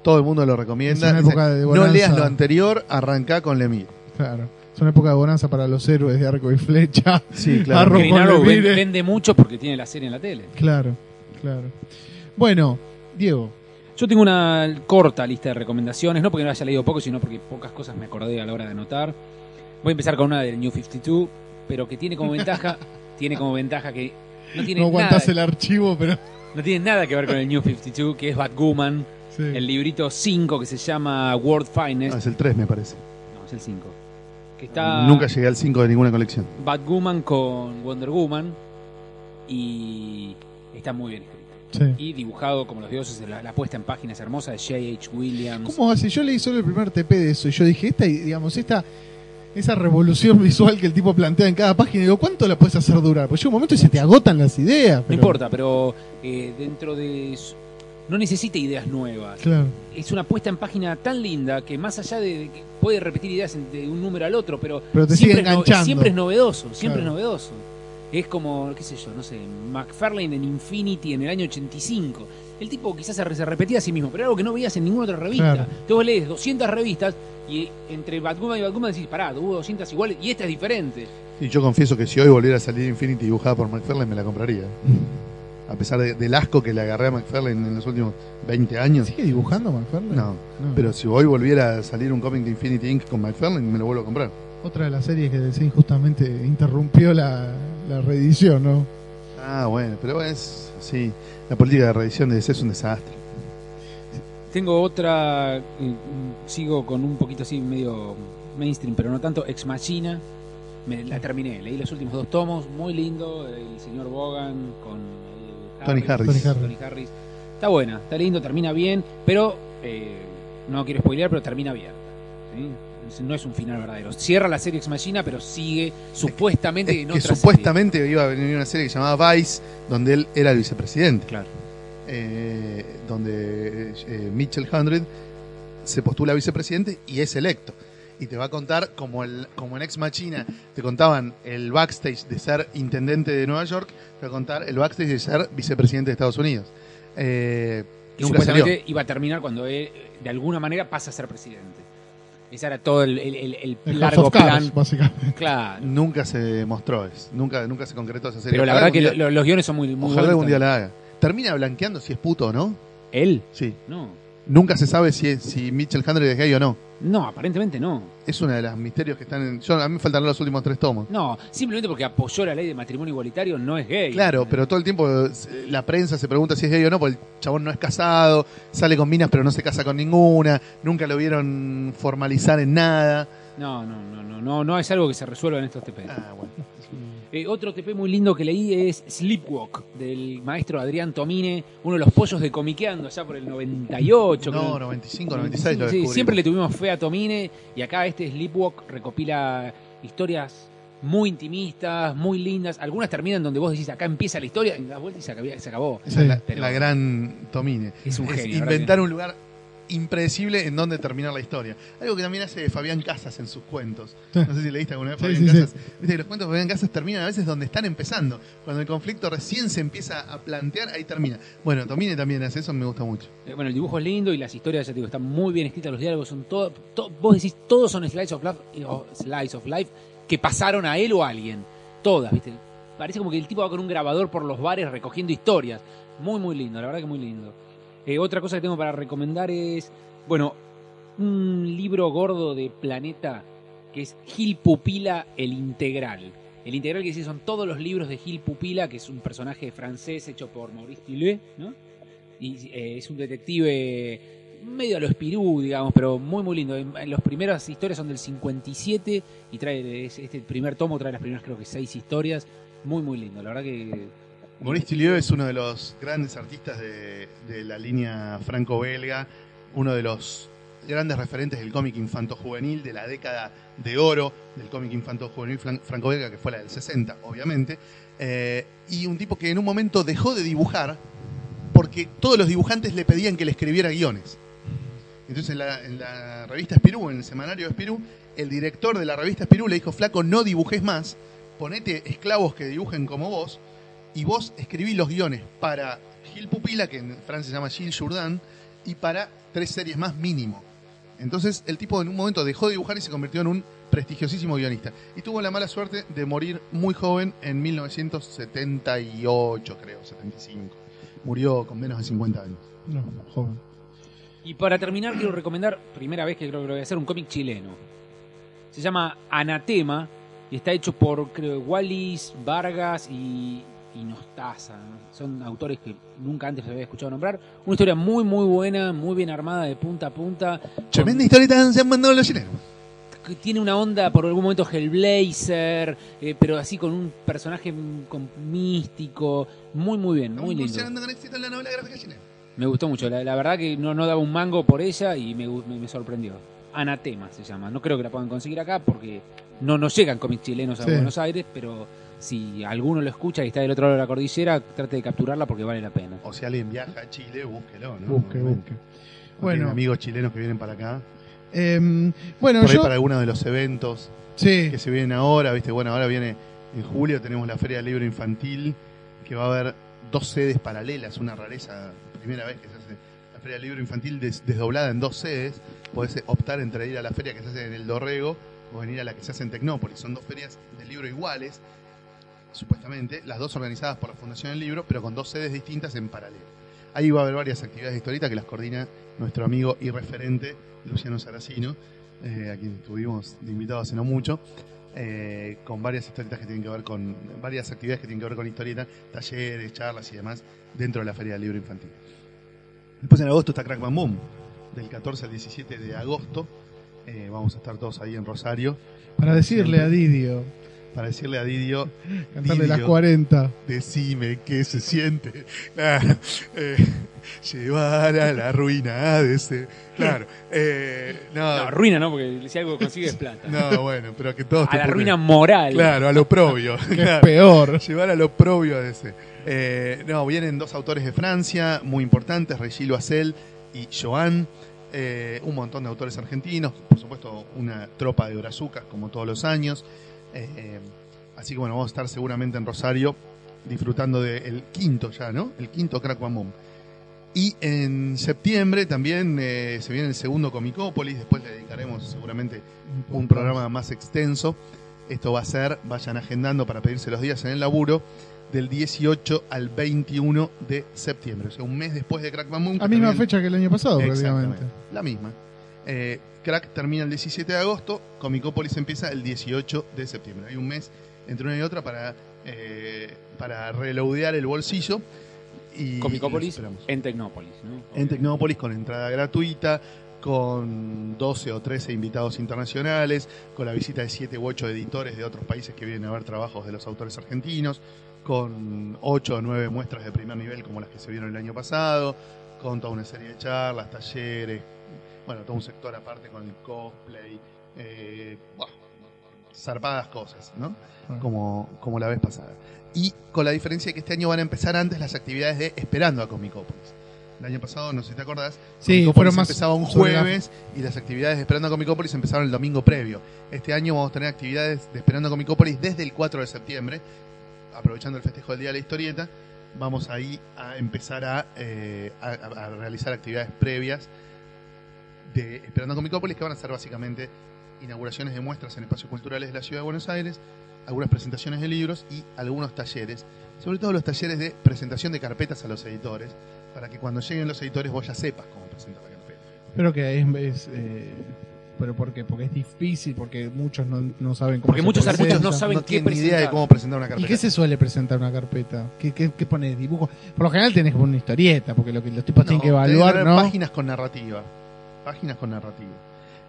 Todo el mundo lo recomienda. Es una Dicen, época de no leas lo anterior, arrancá con Lemir. Claro. Es una época de bonanza para los héroes de arco y flecha. Sí, con Arrow vende mucho porque tiene la serie en la tele. Claro, claro. Bueno, Diego. Yo tengo una corta lista de recomendaciones, no porque no haya leído poco, sino porque pocas cosas me acordé a la hora de anotar. Voy a empezar con una del New 52, pero que tiene como ventaja, tiene como ventaja que no tiene No nada, el archivo, pero. no tiene nada que ver con el New 52, que es Batwoman, Sí. el librito 5 que se llama World Finest. Ah, es el 3, me parece. No, es el 5. Que está Nunca llegué al 5 de ninguna colección. Batwoman con Wonder Woman y está muy bien escrito. Sí. Y dibujado como los dioses, la, la puesta en páginas hermosa de J.H. Williams. ¿Cómo hace? Yo leí solo el primer TP de eso y yo dije, esta, digamos, esta, esa revolución visual que el tipo plantea en cada página, digo, ¿cuánto la puedes hacer durar? Pues llega un momento y se te agotan las ideas. No importa, pero eh, dentro de... No necesita ideas nuevas. Claro. Es una puesta en página tan linda que más allá de, que puede repetir ideas de un número al otro, pero, Pero te siempre, sigue es no- enganchando. siempre es novedoso, siempre Claro. es novedoso. Es como, qué sé yo, no sé, McFarlane en Infinity en el año 85. El tipo quizás se, re- se repetía a sí mismo, pero era algo que no veías en ninguna otra revista. Claro. Entonces vos lees 200 revistas y entre Batwoman y Batwoman decís, pará, hubo 200 iguales y esta es diferente. Y yo confieso que si hoy volviera a salir Infinity dibujada por McFarlane, me la compraría. A pesar de- del asco que le agarré a McFarlane en los últimos 20 años. ¿Sigue dibujando McFarlane? No, pero si hoy volviera a salir un cómic de Infinity Inc. con McFarlane, me lo vuelvo a comprar. Otra de las series que DC justamente interrumpió la, la reedición, ¿no? Ah, bueno, pero es. Sí, la política de reedición de DC es un desastre. Tengo otra, eh, sigo con un poquito así medio mainstream, pero no tanto, Ex Machina. Me, la terminé, leí los últimos dos tomos, muy lindo, el señor Bogan con Tony Harris. Tony Harris. Tony Harris. Está buena, está lindo, termina bien, pero eh, no quiero spoilear, pero termina bien. ¿sí? No es un final verdadero. Cierra la serie Ex Machina, pero sigue supuestamente Es en que otra supuestamente iba a venir una serie que se llamaba Vice, donde él era el vicepresidente. Claro. eh, donde eh, Mitchell Hundred se postula a vicepresidente y es electo. Y te va a contar, como, el, como en Ex Machina te contaban el backstage de ser intendente de Nueva York, te va a contar el backstage de ser vicepresidente de Estados Unidos. Eh, Y nunca salió. supuestamente iba a terminar cuando él, de alguna manera, pasa a ser presidente. Ese era todo el, el- el- el largo plan. básicamente. Claro. Nunca se mostró eso. Nunca, nunca se concretó esa serie. Pero la Ojalá verdad que día- los guiones son muy, muy Ojalá buenos algún día la haga. Termina blanqueando si es puto o no. ¿Él? Sí. No. Nunca se sabe si, es- si Mitchell Hundred es gay o no. No, aparentemente no. Es uno de los misterios que están en. Yo, a mí me faltan los últimos tres tomos. No, simplemente porque apoyó la ley de matrimonio igualitario no es gay. Claro, pero todo el tiempo eh, la prensa se pregunta si es gay o no, porque el chabón no es casado, sale con minas pero no se casa con ninguna, nunca lo vieron formalizar en nada. No, no, no, no, no, no es algo que se resuelva en estos TP. Ah, bueno. Eh, otro TP muy lindo que leí es Sleepwalk, del maestro Adrián Tomine, uno de los pollos de Comiqueando, allá por el 98. No, creo. 95, 96 lo Sí, siempre le tuvimos fe a Tomine y acá este Sleepwalk recopila historias muy intimistas, muy lindas. Algunas terminan donde vos decís, acá empieza la historia, y das vuelta y se acabó. Esa es la, la gran Tomine. Es un genio, ¿verdad inventar un lugar impredecible en donde terminar la historia. Algo que también hace Fabián Casas en sus cuentos. No sé si leíste alguna vez Sí, Fabián sí, sí. Casas. Viste que los cuentos de Fabián Casas terminan a veces donde están empezando. Cuando el conflicto recién se empieza a plantear, ahí termina. Bueno, Tomine también hace eso, me gusta mucho. Eh, Bueno, el dibujo es lindo y las historias, ya te digo, están muy bien escritas, los diálogos son todos, vos decís, todos son slice of life, o slice of life que pasaron a él o a alguien. Todas, ¿viste? Parece como que el tipo va con un grabador por los bares recogiendo historias. Muy, muy lindo, la verdad que muy lindo. Eh, otra cosa que tengo para recomendar es, bueno, un libro gordo de Planeta que es Gil Pupila, el Integral. El Integral que dice son todos los libros de Gil Pupila, que es un personaje francés hecho por Maurice Tillet, ¿no? y eh, es un detective medio a lo Spirú, digamos, pero muy muy lindo. Las primeras historias son del 57 y trae es- este primer tomo trae las primeras creo que seis historias, muy muy lindo. La verdad que Maurice Tillieu es uno de los grandes artistas de, la línea franco-belga, uno de los grandes referentes del cómic infanto-juvenil de la década de oro del cómic infanto-juvenil fran- franco-belga, que fue la del 60, obviamente, eh, y un tipo que en un momento dejó de dibujar porque todos los dibujantes le pedían que le escribiera guiones. Entonces en la, en la revista Espirú, en el semanario Espirú, el director de la revista Espirú le dijo, flaco, no dibujes más, ponete esclavos que dibujen como vos, y vos escribí los guiones para Gil Pupila, que en Francia se llama Gilles Jourdan, y para tres series más mínimo. Entonces el tipo en un momento dejó de dibujar y se convirtió en un prestigiosísimo guionista. Y tuvo la mala suerte de morir muy joven en 1978, creo, 75. Murió con menos de 50 años. No, joven. Y para terminar, quiero recomendar, primera vez que creo que lo voy a hacer, un cómic chileno. Se llama Anatema y está hecho por, creo, Wallis, Vargas y, y. Son autores que nunca antes había escuchado nombrar. Una historia muy, muy buena, muy bien armada de punta a punta. Tremenda historieta se han mandado los chilenos. que tiene una onda por algún momento Hellblazer, eh, pero así con un personaje con- místico. Muy, muy bien, muy lindo. con éxito en la novela gráfica chilena. Me gustó mucho. La, la verdad que no, no daba un mango por ella y me, me- me sorprendió. Anatema se llama. No creo que la puedan conseguir acá porque no nos llegan cómics chilenos a Sí. Buenos Aires, pero si alguno lo escucha y está del otro lado de la cordillera, trate de capturarla porque vale la pena. O si alguien viaja a Chile, búsquelo, ¿no? Busque, busque. Bueno. Amigos chilenos que vienen para acá. Em, bueno, Por ahí yo. para alguno de los eventos Sí, que se vienen ahora, ¿viste? Bueno, ahora viene En julio tenemos la Feria del Libro Infantil, que va a haber dos sedes paralelas, una rareza, primera vez que se hace la Feria del Libro Infantil des- desdoblada en dos sedes. Podés optar entre ir a la feria que se hace en el Dorrego o venir a la que se hace en Tecnópolis. Son dos ferias del libro iguales, supuestamente, las dos organizadas por la Fundación del Libro, pero con dos sedes distintas en paralelo. Ahí va a haber varias actividades de historieta que las coordina nuestro amigo y referente Luciano Saracino, eh, a quien tuvimos de invitado hace no mucho, eh, con varias historietas que tienen que ver con, varias actividades que tienen que ver con historieta, talleres, charlas y demás, dentro de la Feria del Libro Infantil. Después en agosto está Crack Bam Boom, del 14 al 17 de agosto. Eh, vamos a estar todos ahí en Rosario Para decirle a Didio, para decirle a Didio, cantarle las Didio, 40. decime qué se siente. Eh, llevar a la ruina de ese. Claro. eh, no, No, ruina, ¿no? Porque si algo consigues plata. no, bueno, pero que todos a la pongan- ruina moral. Claro, a lo propio. Que es Claro. peor. Llevar a lo propio de ese. Eh, no, vienen dos autores de Francia muy importantes, Regilo Acel y Joan. Eh, un montón de autores argentinos, por supuesto una tropa de brazucas como todos los años. Eh, eh, así que bueno, vamos a estar seguramente en Rosario disfrutando del quinto ya, ¿no? El quinto Crack. Y en septiembre también eh, se viene el segundo Comicópolis, después le dedicaremos seguramente un programa más extenso. Esto va a ser, vayan agendando para pedirse los días en el laburo, del 18 al 21 de septiembre, o sea, un mes después de Crack Bam Boom. que A misma también- fecha que el año pasado, prácticamente. la misma. Eh, Crack termina el 17 de agosto, Comicópolis empieza el 18 de septiembre. Hay un mes entre una y otra para, eh, para reloadear el bolsillo. Y esperamos. en Tecnópolis, ¿no? En Tecnópolis con entrada gratuita, con 12 o 13 invitados internacionales, con la visita de 7 u 8 editores de otros países que vienen a ver trabajos de los autores argentinos, con 8 o 9 muestras de primer nivel como las que se vieron el año pasado, con toda una serie de charlas, talleres, bueno, todo un sector aparte con el cosplay, eh, zarpadas cosas, ¿no? Como, como la vez pasada. Y con la diferencia de que este año van a empezar antes las actividades de Esperando a Comicópolis. El año pasado, no sé si te acordás, Sí, fueron más empezaba un sobre la- jueves y las actividades de Esperando a Comicópolis empezaron el domingo previo. Este año vamos a tener actividades de Esperando a Comicópolis desde el 4 de septiembre, aprovechando el festejo del Día de la Historieta. Vamos ahí a empezar a, eh, a- a realizar actividades previas de Esperando a Comicópolis que van a ser básicamente inauguraciones de muestras en espacios culturales de la Ciudad de Buenos Aires, algunas presentaciones de libros y algunos talleres, sobre todo los talleres de presentación de carpetas a los editores, para que cuando lleguen los editores vos ya sepas cómo presentar la carpeta. Pero que es. es, eh, ¿Pero por qué? Porque es difícil, porque muchos no, no saben cómo Porque se muchos presenta. artistas no saben no qué tienen ni idea de presentar. cómo presentar una ¿Y carpeta. qué se suele presentar una carpeta? ¿Qué, qué, qué pones? ¿Dibujo? Por lo general tenés que poner una historieta, porque lo que los tipos No, tienen que evaluar, ¿no? Páginas con narrativa. Páginas con narrativa.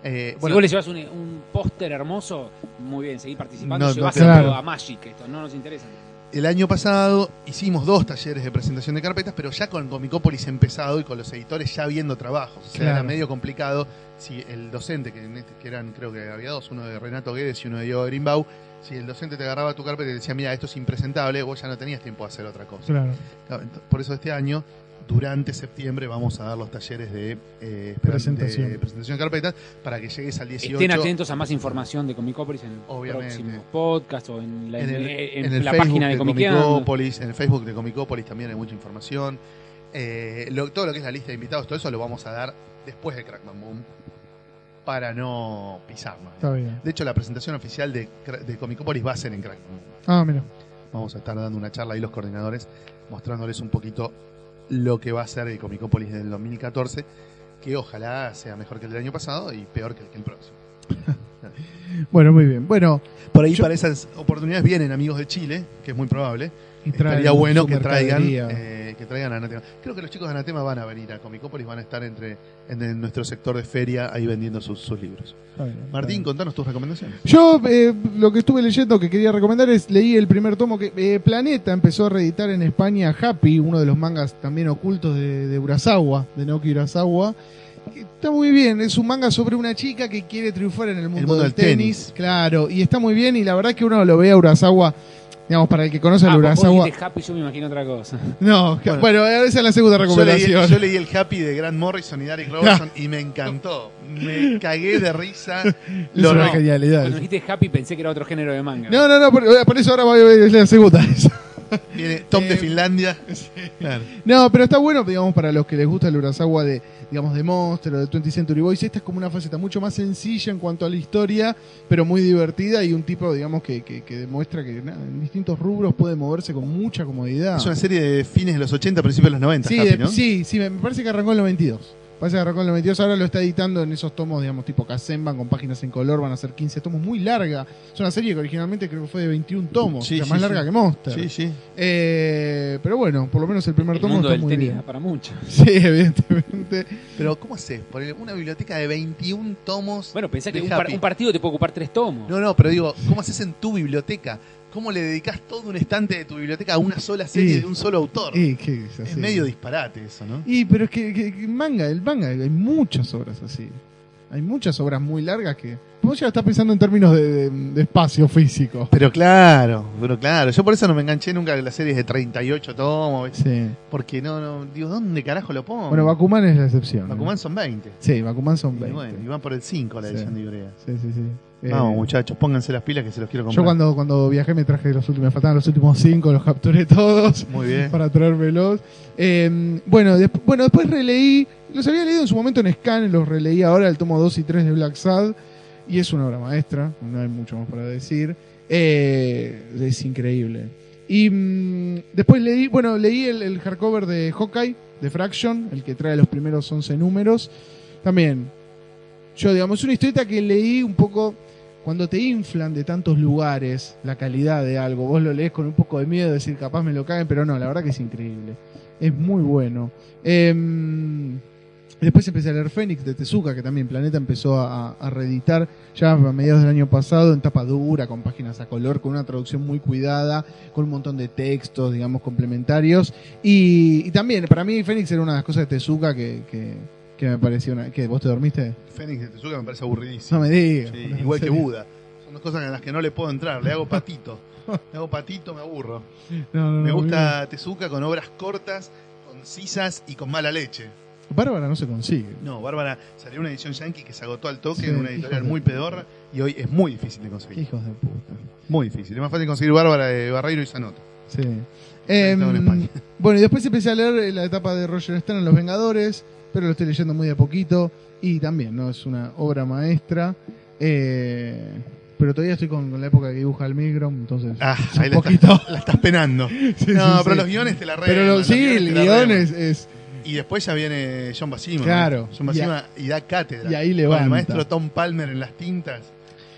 Eh, si vos le llevas un, un póster hermoso, muy bien, seguir participando, No, no llevas te- Claro. a Magic, esto no nos interesa. el año pasado hicimos dos talleres de presentación de carpetas, pero ya con Comicópolis empezado y con los editores ya viendo trabajos. O sea, Claro. era medio complicado si el docente, que, en este- que eran, creo que había dos, uno de Renato Guedes y uno de Diego Grimbau, si el docente te agarraba tu carpeta y te decía, mira, esto es impresentable, vos ya no tenías tiempo de hacer otra cosa. Claro. Por eso este año, durante septiembre, vamos a dar los talleres de, eh, Presentación. de presentación de carpetas para que llegues al 18. Estén atentos a más información de Comicópolis en el Obviamente. próximo podcast o en la, en el, en en el la Facebook página de de. Comicópolis, en el Facebook de Comicópolis también hay mucha información. Eh, lo- todo lo que es la lista de invitados, todo eso lo vamos a dar después de Crackman Boom para no pisarnos. Está bien. De hecho, la presentación oficial de, de Comicópolis va a ser en Crackman Boom. Ah, mira. Vamos a estar dando una charla ahí los coordinadores, mostrándoles un poquito lo que va a ser el Comicópolis del 2014, que ojalá sea mejor que el del año pasado y peor que el, que el próximo. Bueno, muy bien. Bueno, Por ahí Yo- para esas oportunidades vienen amigos de Chile, que es muy probable. Y traen Estaría bueno que traigan, eh, que traigan a Anatema. Creo que los chicos de Anatema van a venir a Comicópolis, van a estar entre en, en nuestro sector de feria ahí vendiendo sus, sus libros. Está bien, está Martín, bien. contanos tus recomendaciones. Yo eh, lo que estuve leyendo que quería recomendar es, leí el primer tomo que eh, Planeta empezó a reeditar en España Happy, uno de los mangas también ocultos de, de Urasawa, de Naoki Urasawa. Está muy bien, es un manga sobre una chica que quiere triunfar en el mundo, mundo del del tenis, claro, y está muy bien y la verdad que uno lo ve a Urasawa Digamos, para el que conoce el Ah, vos Urasawa. Happy, yo me imagino otra cosa. No, Bueno. bueno, esa es la segunda Yo leí, recomendación. yo leí el Happy de Grant Morrison y Derek Robertson y me encantó. Me cagué de risa. es Lo una no. genialidad. Cuando dijiste Happy pensé que era otro género de manga. No, no, no, por, por eso ahora voy a ver la segunda. Viene Tom de Eh, Finlandia. Claro. No, pero está bueno, digamos, para los que les gusta el Urasawa de, digamos, de Monster o de 20th Century Boys. Esta es como una faceta mucho más sencilla en cuanto a la historia, pero muy divertida y un tipo, digamos, que, que, que demuestra que nada, en distintos rubros puede moverse con mucha comodidad. Es una serie de fines de los 80, principios de los 90. Sí, Happy, de- ¿no? sí, sí, me me parece que arrancó en el 92. Parece que arrancó en el 92, ahora lo está editando en esos tomos, digamos, tipo Kazenban, con páginas en color, van a ser 15 tomos, muy larga. Es una serie que originalmente creo que fue de 21 tomos, Sí, o sea, sí, más sí. larga que Monster. Sí, sí. Eh, pero bueno, por lo menos el primer el tomo mundo está del muy tenis bien. para mucho. Sí, evidentemente. Pero ¿cómo haces? Por una biblioteca de 21 tomos. Bueno, pensá que par- un partido te puede ocupar tres tomos. No, no, pero digo, ¿cómo haces en tu biblioteca? ¿Cómo le dedicas todo un estante de tu biblioteca a una sola serie de un solo autor? Y, ¿qué es, es medio disparate eso, ¿no? Y, pero es que, que- que manga, el manga, hay muchas obras así. Hay muchas obras muy largas que. Vos ya estás pensando en términos de, de- de espacio físico. Pero claro, pero claro. Yo por eso no me enganché nunca en las series de 38 tomos. Sí. Porque no, no, digo, ¿dónde carajo lo pongo? Bueno, Bakuman es la excepción. ¿no? Bakuman son 20. Sí, Bakuman son Y 20. bueno, y van por el 5 la Sí. edición de Ibrea. Sí, sí, sí. Eh, Vamos, muchachos, pónganse las pilas que se los quiero comprar. Yo cuando, cuando viajé me traje los últimos, me faltaban los últimos cinco, los capturé todos Muy bien. para traérmelos. Eh, bueno, desp- bueno, después releí, los había leído en su momento en Scan, los releí ahora, el tomo 2 y 3 de Black Sad, y es una obra maestra, no hay mucho más para decir. Eh, es increíble. Y mm, después leí, bueno, leí el, el hardcover de Hawkeye, de Fraction, el que trae los primeros 11 números. También, yo digamos, es una historieta que leí un poco cuando te inflan de tantos lugares la calidad de algo. Vos lo lees con un poco de miedo, de decir capaz me lo caen, pero no, la verdad que es increíble. Es muy bueno. Em, Después empecé a leer Fénix de Tezuka, que también Planeta empezó a, a reeditar ya a mediados del año pasado en tapa dura, con páginas a color, con una traducción muy cuidada, con un montón de textos, digamos, complementarios. Y, y también, para mí, Fénix era una de las cosas de Tezuka que, que, que me pareció una... ¿Qué? ¿Vos te dormiste? Fénix de Tezuka me parece aburridísimo. No me digas. Sí, ¿en igual que? Buda. Son dos cosas en las que no le puedo entrar. Le hago patito. Le hago patito, me aburro. No, no, no, Me gusta Tezuka con obras cortas, concisas y con mala leche. Bárbara no se consigue. No, Bárbara, salió una edición yankee que se agotó al toque Sí, en una editorial muy pedorra y hoy es muy difícil de conseguir. hijos de puta. Muy difícil. Es más fácil conseguir Bárbara de Barreiro y Zanota. Sí. en Em, bueno, y después empecé a leer la etapa de Roger Stern en Los Vengadores, pero lo estoy leyendo muy de poquito. Y también, ¿no? Es una obra maestra. Eh, pero todavía estoy con, con la época que dibuja el Migrom, entonces. Ah, ahí la poquito. estás, la estás penando. Sí, no, sí, pero los guiones te la reman. Pero lo- sí, el guion es- Y después ya viene John Basima. Claro. John Basima y, da cátedra. y ahí Con levanta. el maestro Tom Palmer en las tintas.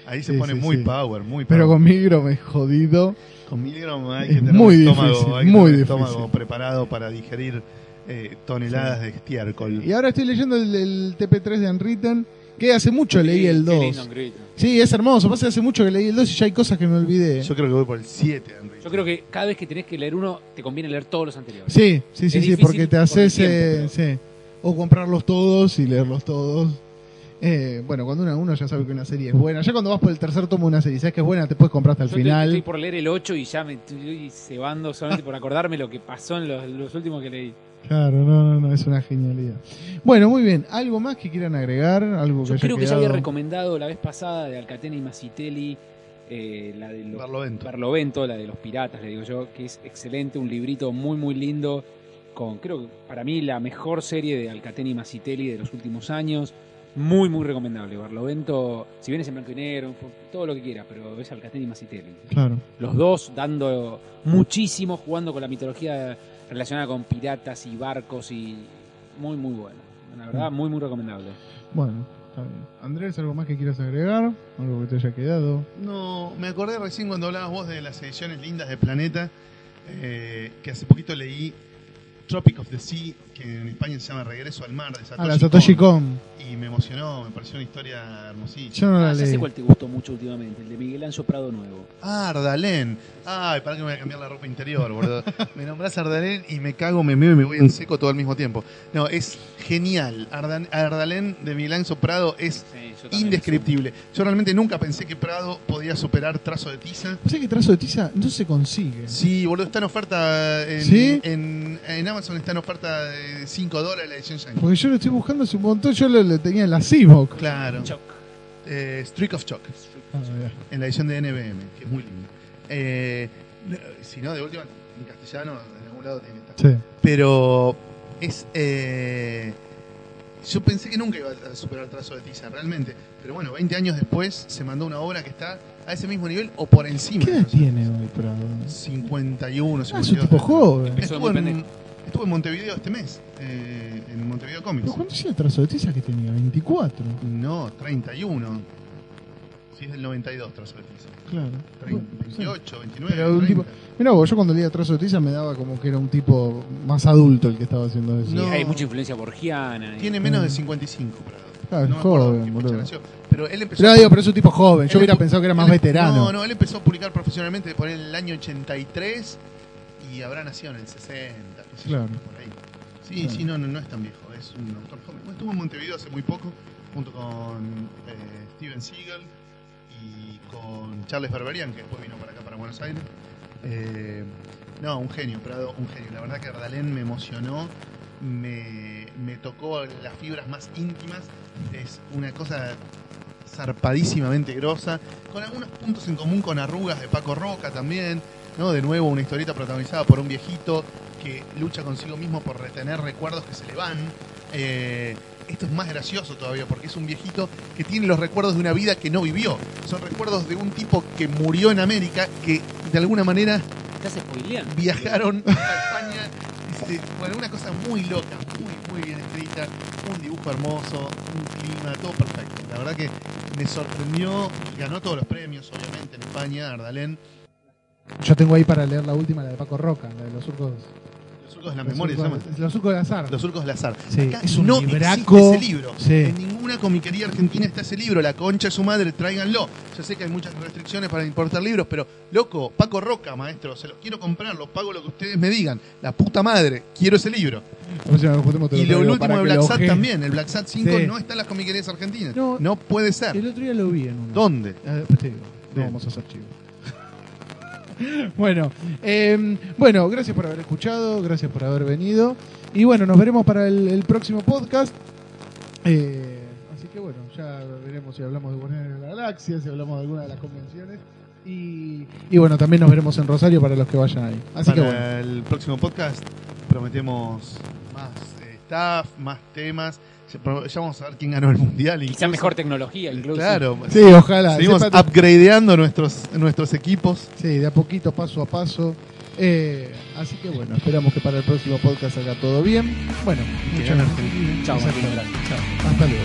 Ahí se Sí, pone sí, muy sí. power, muy power. Pero con Migrom es jodido. Con Milgram hay Es que tener muy un estómago, difícil, hay que muy tener un estómago difícil. preparado para digerir eh, toneladas de estiércol. Y ahora estoy leyendo el, el TP3 de Unwritten, que hace mucho leí el Qué 2. lindo Unwritten. Sí, es hermoso. Pasa que hace mucho que leí el 2 y ya hay cosas que me olvidé. Yo creo que voy por el 7, Henry. Yo creo que cada vez que tenés que leer uno, te conviene leer todos los anteriores. Sí, sí, sí, sí, porque te por haces. tiempo, eh, sí. O comprarlos todos y leerlos todos. Eh, bueno, cuando uno, uno ya sabe que una serie es buena. Ya cuando vas por el tercer tomo de una serie, sabes que es buena, te puedes comprar hasta el Yo final. Estoy, por leer el 8 y ya me estoy cebando solamente por acordarme lo que pasó en los, los últimos que leí. Claro, no, no, no, es una genialidad. Bueno, muy bien. ¿Algo más que quieran agregar? ¿Algo que Yo haya creo que ya había recomendado la vez pasada de Alcatena y Masitelli, eh, la de los Barlovento. Barlovento, la de los piratas, le digo yo, que es excelente, un librito muy muy lindo, con creo que para mí la mejor serie de Alcatena y Masitelli de los últimos años. Muy, muy recomendable. Barlovento, si bien es en blanco y negro, todo lo que quiera, pero es Alcatena y Masitelli. Claro. Los dos dando muchísimo, jugando con la mitología relacionada con piratas y barcos y muy, muy bueno. La verdad, muy, muy recomendable. Bueno, Andrés, ¿algo más que quieras agregar? ¿Algo que te haya quedado? No, me acordé recién cuando hablabas vos de las ediciones lindas de Planeta, eh, que hace poquito leí Tropic of the Sea, que en España se llama Regreso al Mar, de Satoshi, Ah, la Satoshi Kon. Kon. Y me emocionó, me pareció una historia hermosísima. Yo no la Ah, leí. sé cuál te gustó mucho últimamente, el de Miguel Ancho Prado Nuevo. Ah, Ardalén. Ay, para que me voy a cambiar la ropa interior, boludo. me nombrás Ardalén y me cago, me meo y me voy en seco todo al mismo tiempo. No, es genial. Ardan- Ardalén de Milán Prado es indescriptible. Yo realmente nunca pensé que Prado podía superar Trazo de Tiza. Sé que trazo de tiza no se consigue. Sí, boludo, está en oferta en, ¿Sí? en, en Amazon, está en oferta de 5 dólares la edición Yankee. Porque yo lo estoy buscando hace un montón. Yo lo, lo tenía en la Seabox. Claro. Choc. Eh, Streak of Choc, Ah, en la edición de NBM, que es muy linda. Eh, si no, de última, en castellano, en algún lado tiene que estar. Sí. Pero es. eh, yo pensé que nunca iba a superar Trazo de Tiza, realmente. Pero bueno, 20 años después se mandó una obra que está a ese mismo nivel o por encima. ¿Qué edad tiene hoy Prado? Tiza. 51, Ah, es un 52. tipo joven. Estuvo en. Estuvo en Montevideo este mes, eh, en Montevideo Comics. ¿Pero cuánto hacía trazo de tiza que tenía? ¿24? No, 31. Sí, es del 92 Trazo de Tiza. Claro. 30, Bueno, sí. 28, 29. Pero un 30. tipo, Mirá vos, yo cuando leía Trazo de Tiza me daba como que era un tipo más adulto el que estaba haciendo eso. No. Hay mucha influencia borgiana. y- Tiene menos de 55, Prado. Ah, es me acuerdo joven, boludo. nació. Pero él empezó Pero digo, pero es un tipo joven. Yo hubiera pensado que era más él- veterano. No, no, él empezó a publicar profesionalmente por el año 83 y habrá nacido en el 60, Claro. por ahí. Sí, Claro. sí, no, no, no es tan viejo, es un autor joven. Estuvo en Montevideo hace muy poco, junto con eh, Steven Seagal y con Charles Barberian, que después vino para acá, para Buenos Aires. Eh, no, un genio, Prado, un genio. La verdad que Ardalén me emocionó, me, me tocó las fibras más íntimas. Es una cosa zarpadísimamente grosa, con algunos puntos en común con Arrugas de Paco Roca también, ¿no? De nuevo una historieta protagonizada por un viejito que lucha consigo mismo por retener recuerdos que se le van. Eh, esto es más gracioso todavía porque es un viejito que tiene los recuerdos de una vida que no vivió. Son recuerdos de un tipo que murió en América, que de alguna manera viajaron a España. Bueno, una cosa muy loca, muy, muy bien escrita, un dibujo hermoso, un clima, todo perfecto. La verdad que me sorprendió, ganó todos los premios, obviamente, en España, Ardalén. Yo tengo ahí para leer la última, la de Paco Roca, la de los surcos. Los surcos de la los memoria se surcos- llama. Los surcos del azar. Los surcos del azar. Sí, Acá es un no libraco. existe ese libro. Sí. En ninguna comiquería argentina está ese libro. La concha de su madre, tráiganlo. Yo sé que hay muchas restricciones para importar libros, pero loco, Paco Roca, maestro, se los quiero comprar, los pago lo que ustedes me digan. La puta madre, quiero ese libro. O sea, Y lo último de Black Sat también. El Black Sat 5 Sí. no está en las comiquerías argentinas. No. No, puede ser. El otro día lo vi en uno. ¿Dónde? Ah, te digo. No vamos a hacer chivo. bueno, eh, bueno, gracias por haber escuchado, gracias por haber venido. Y bueno, nos veremos para el, el próximo podcast. Eh, así que bueno, ya veremos si hablamos de Guardianes de la Galaxia, si hablamos de alguna de las convenciones. Y, y bueno, también nos veremos en Rosario para los que vayan ahí. Así Para que bueno. el próximo podcast prometemos más eh, staff, más temas. Ya vamos a ver quién ganó el mundial. Quizá incluso. mejor tecnología, incluso. Claro. Sí, ojalá. Seguimos Sepa- upgradeando nuestros, nuestros equipos. Sí, de a poquito, paso a paso. Eh, así que bueno, esperamos que para el próximo podcast salga todo bien. Bueno, muchas gracias. Chao. Hasta luego.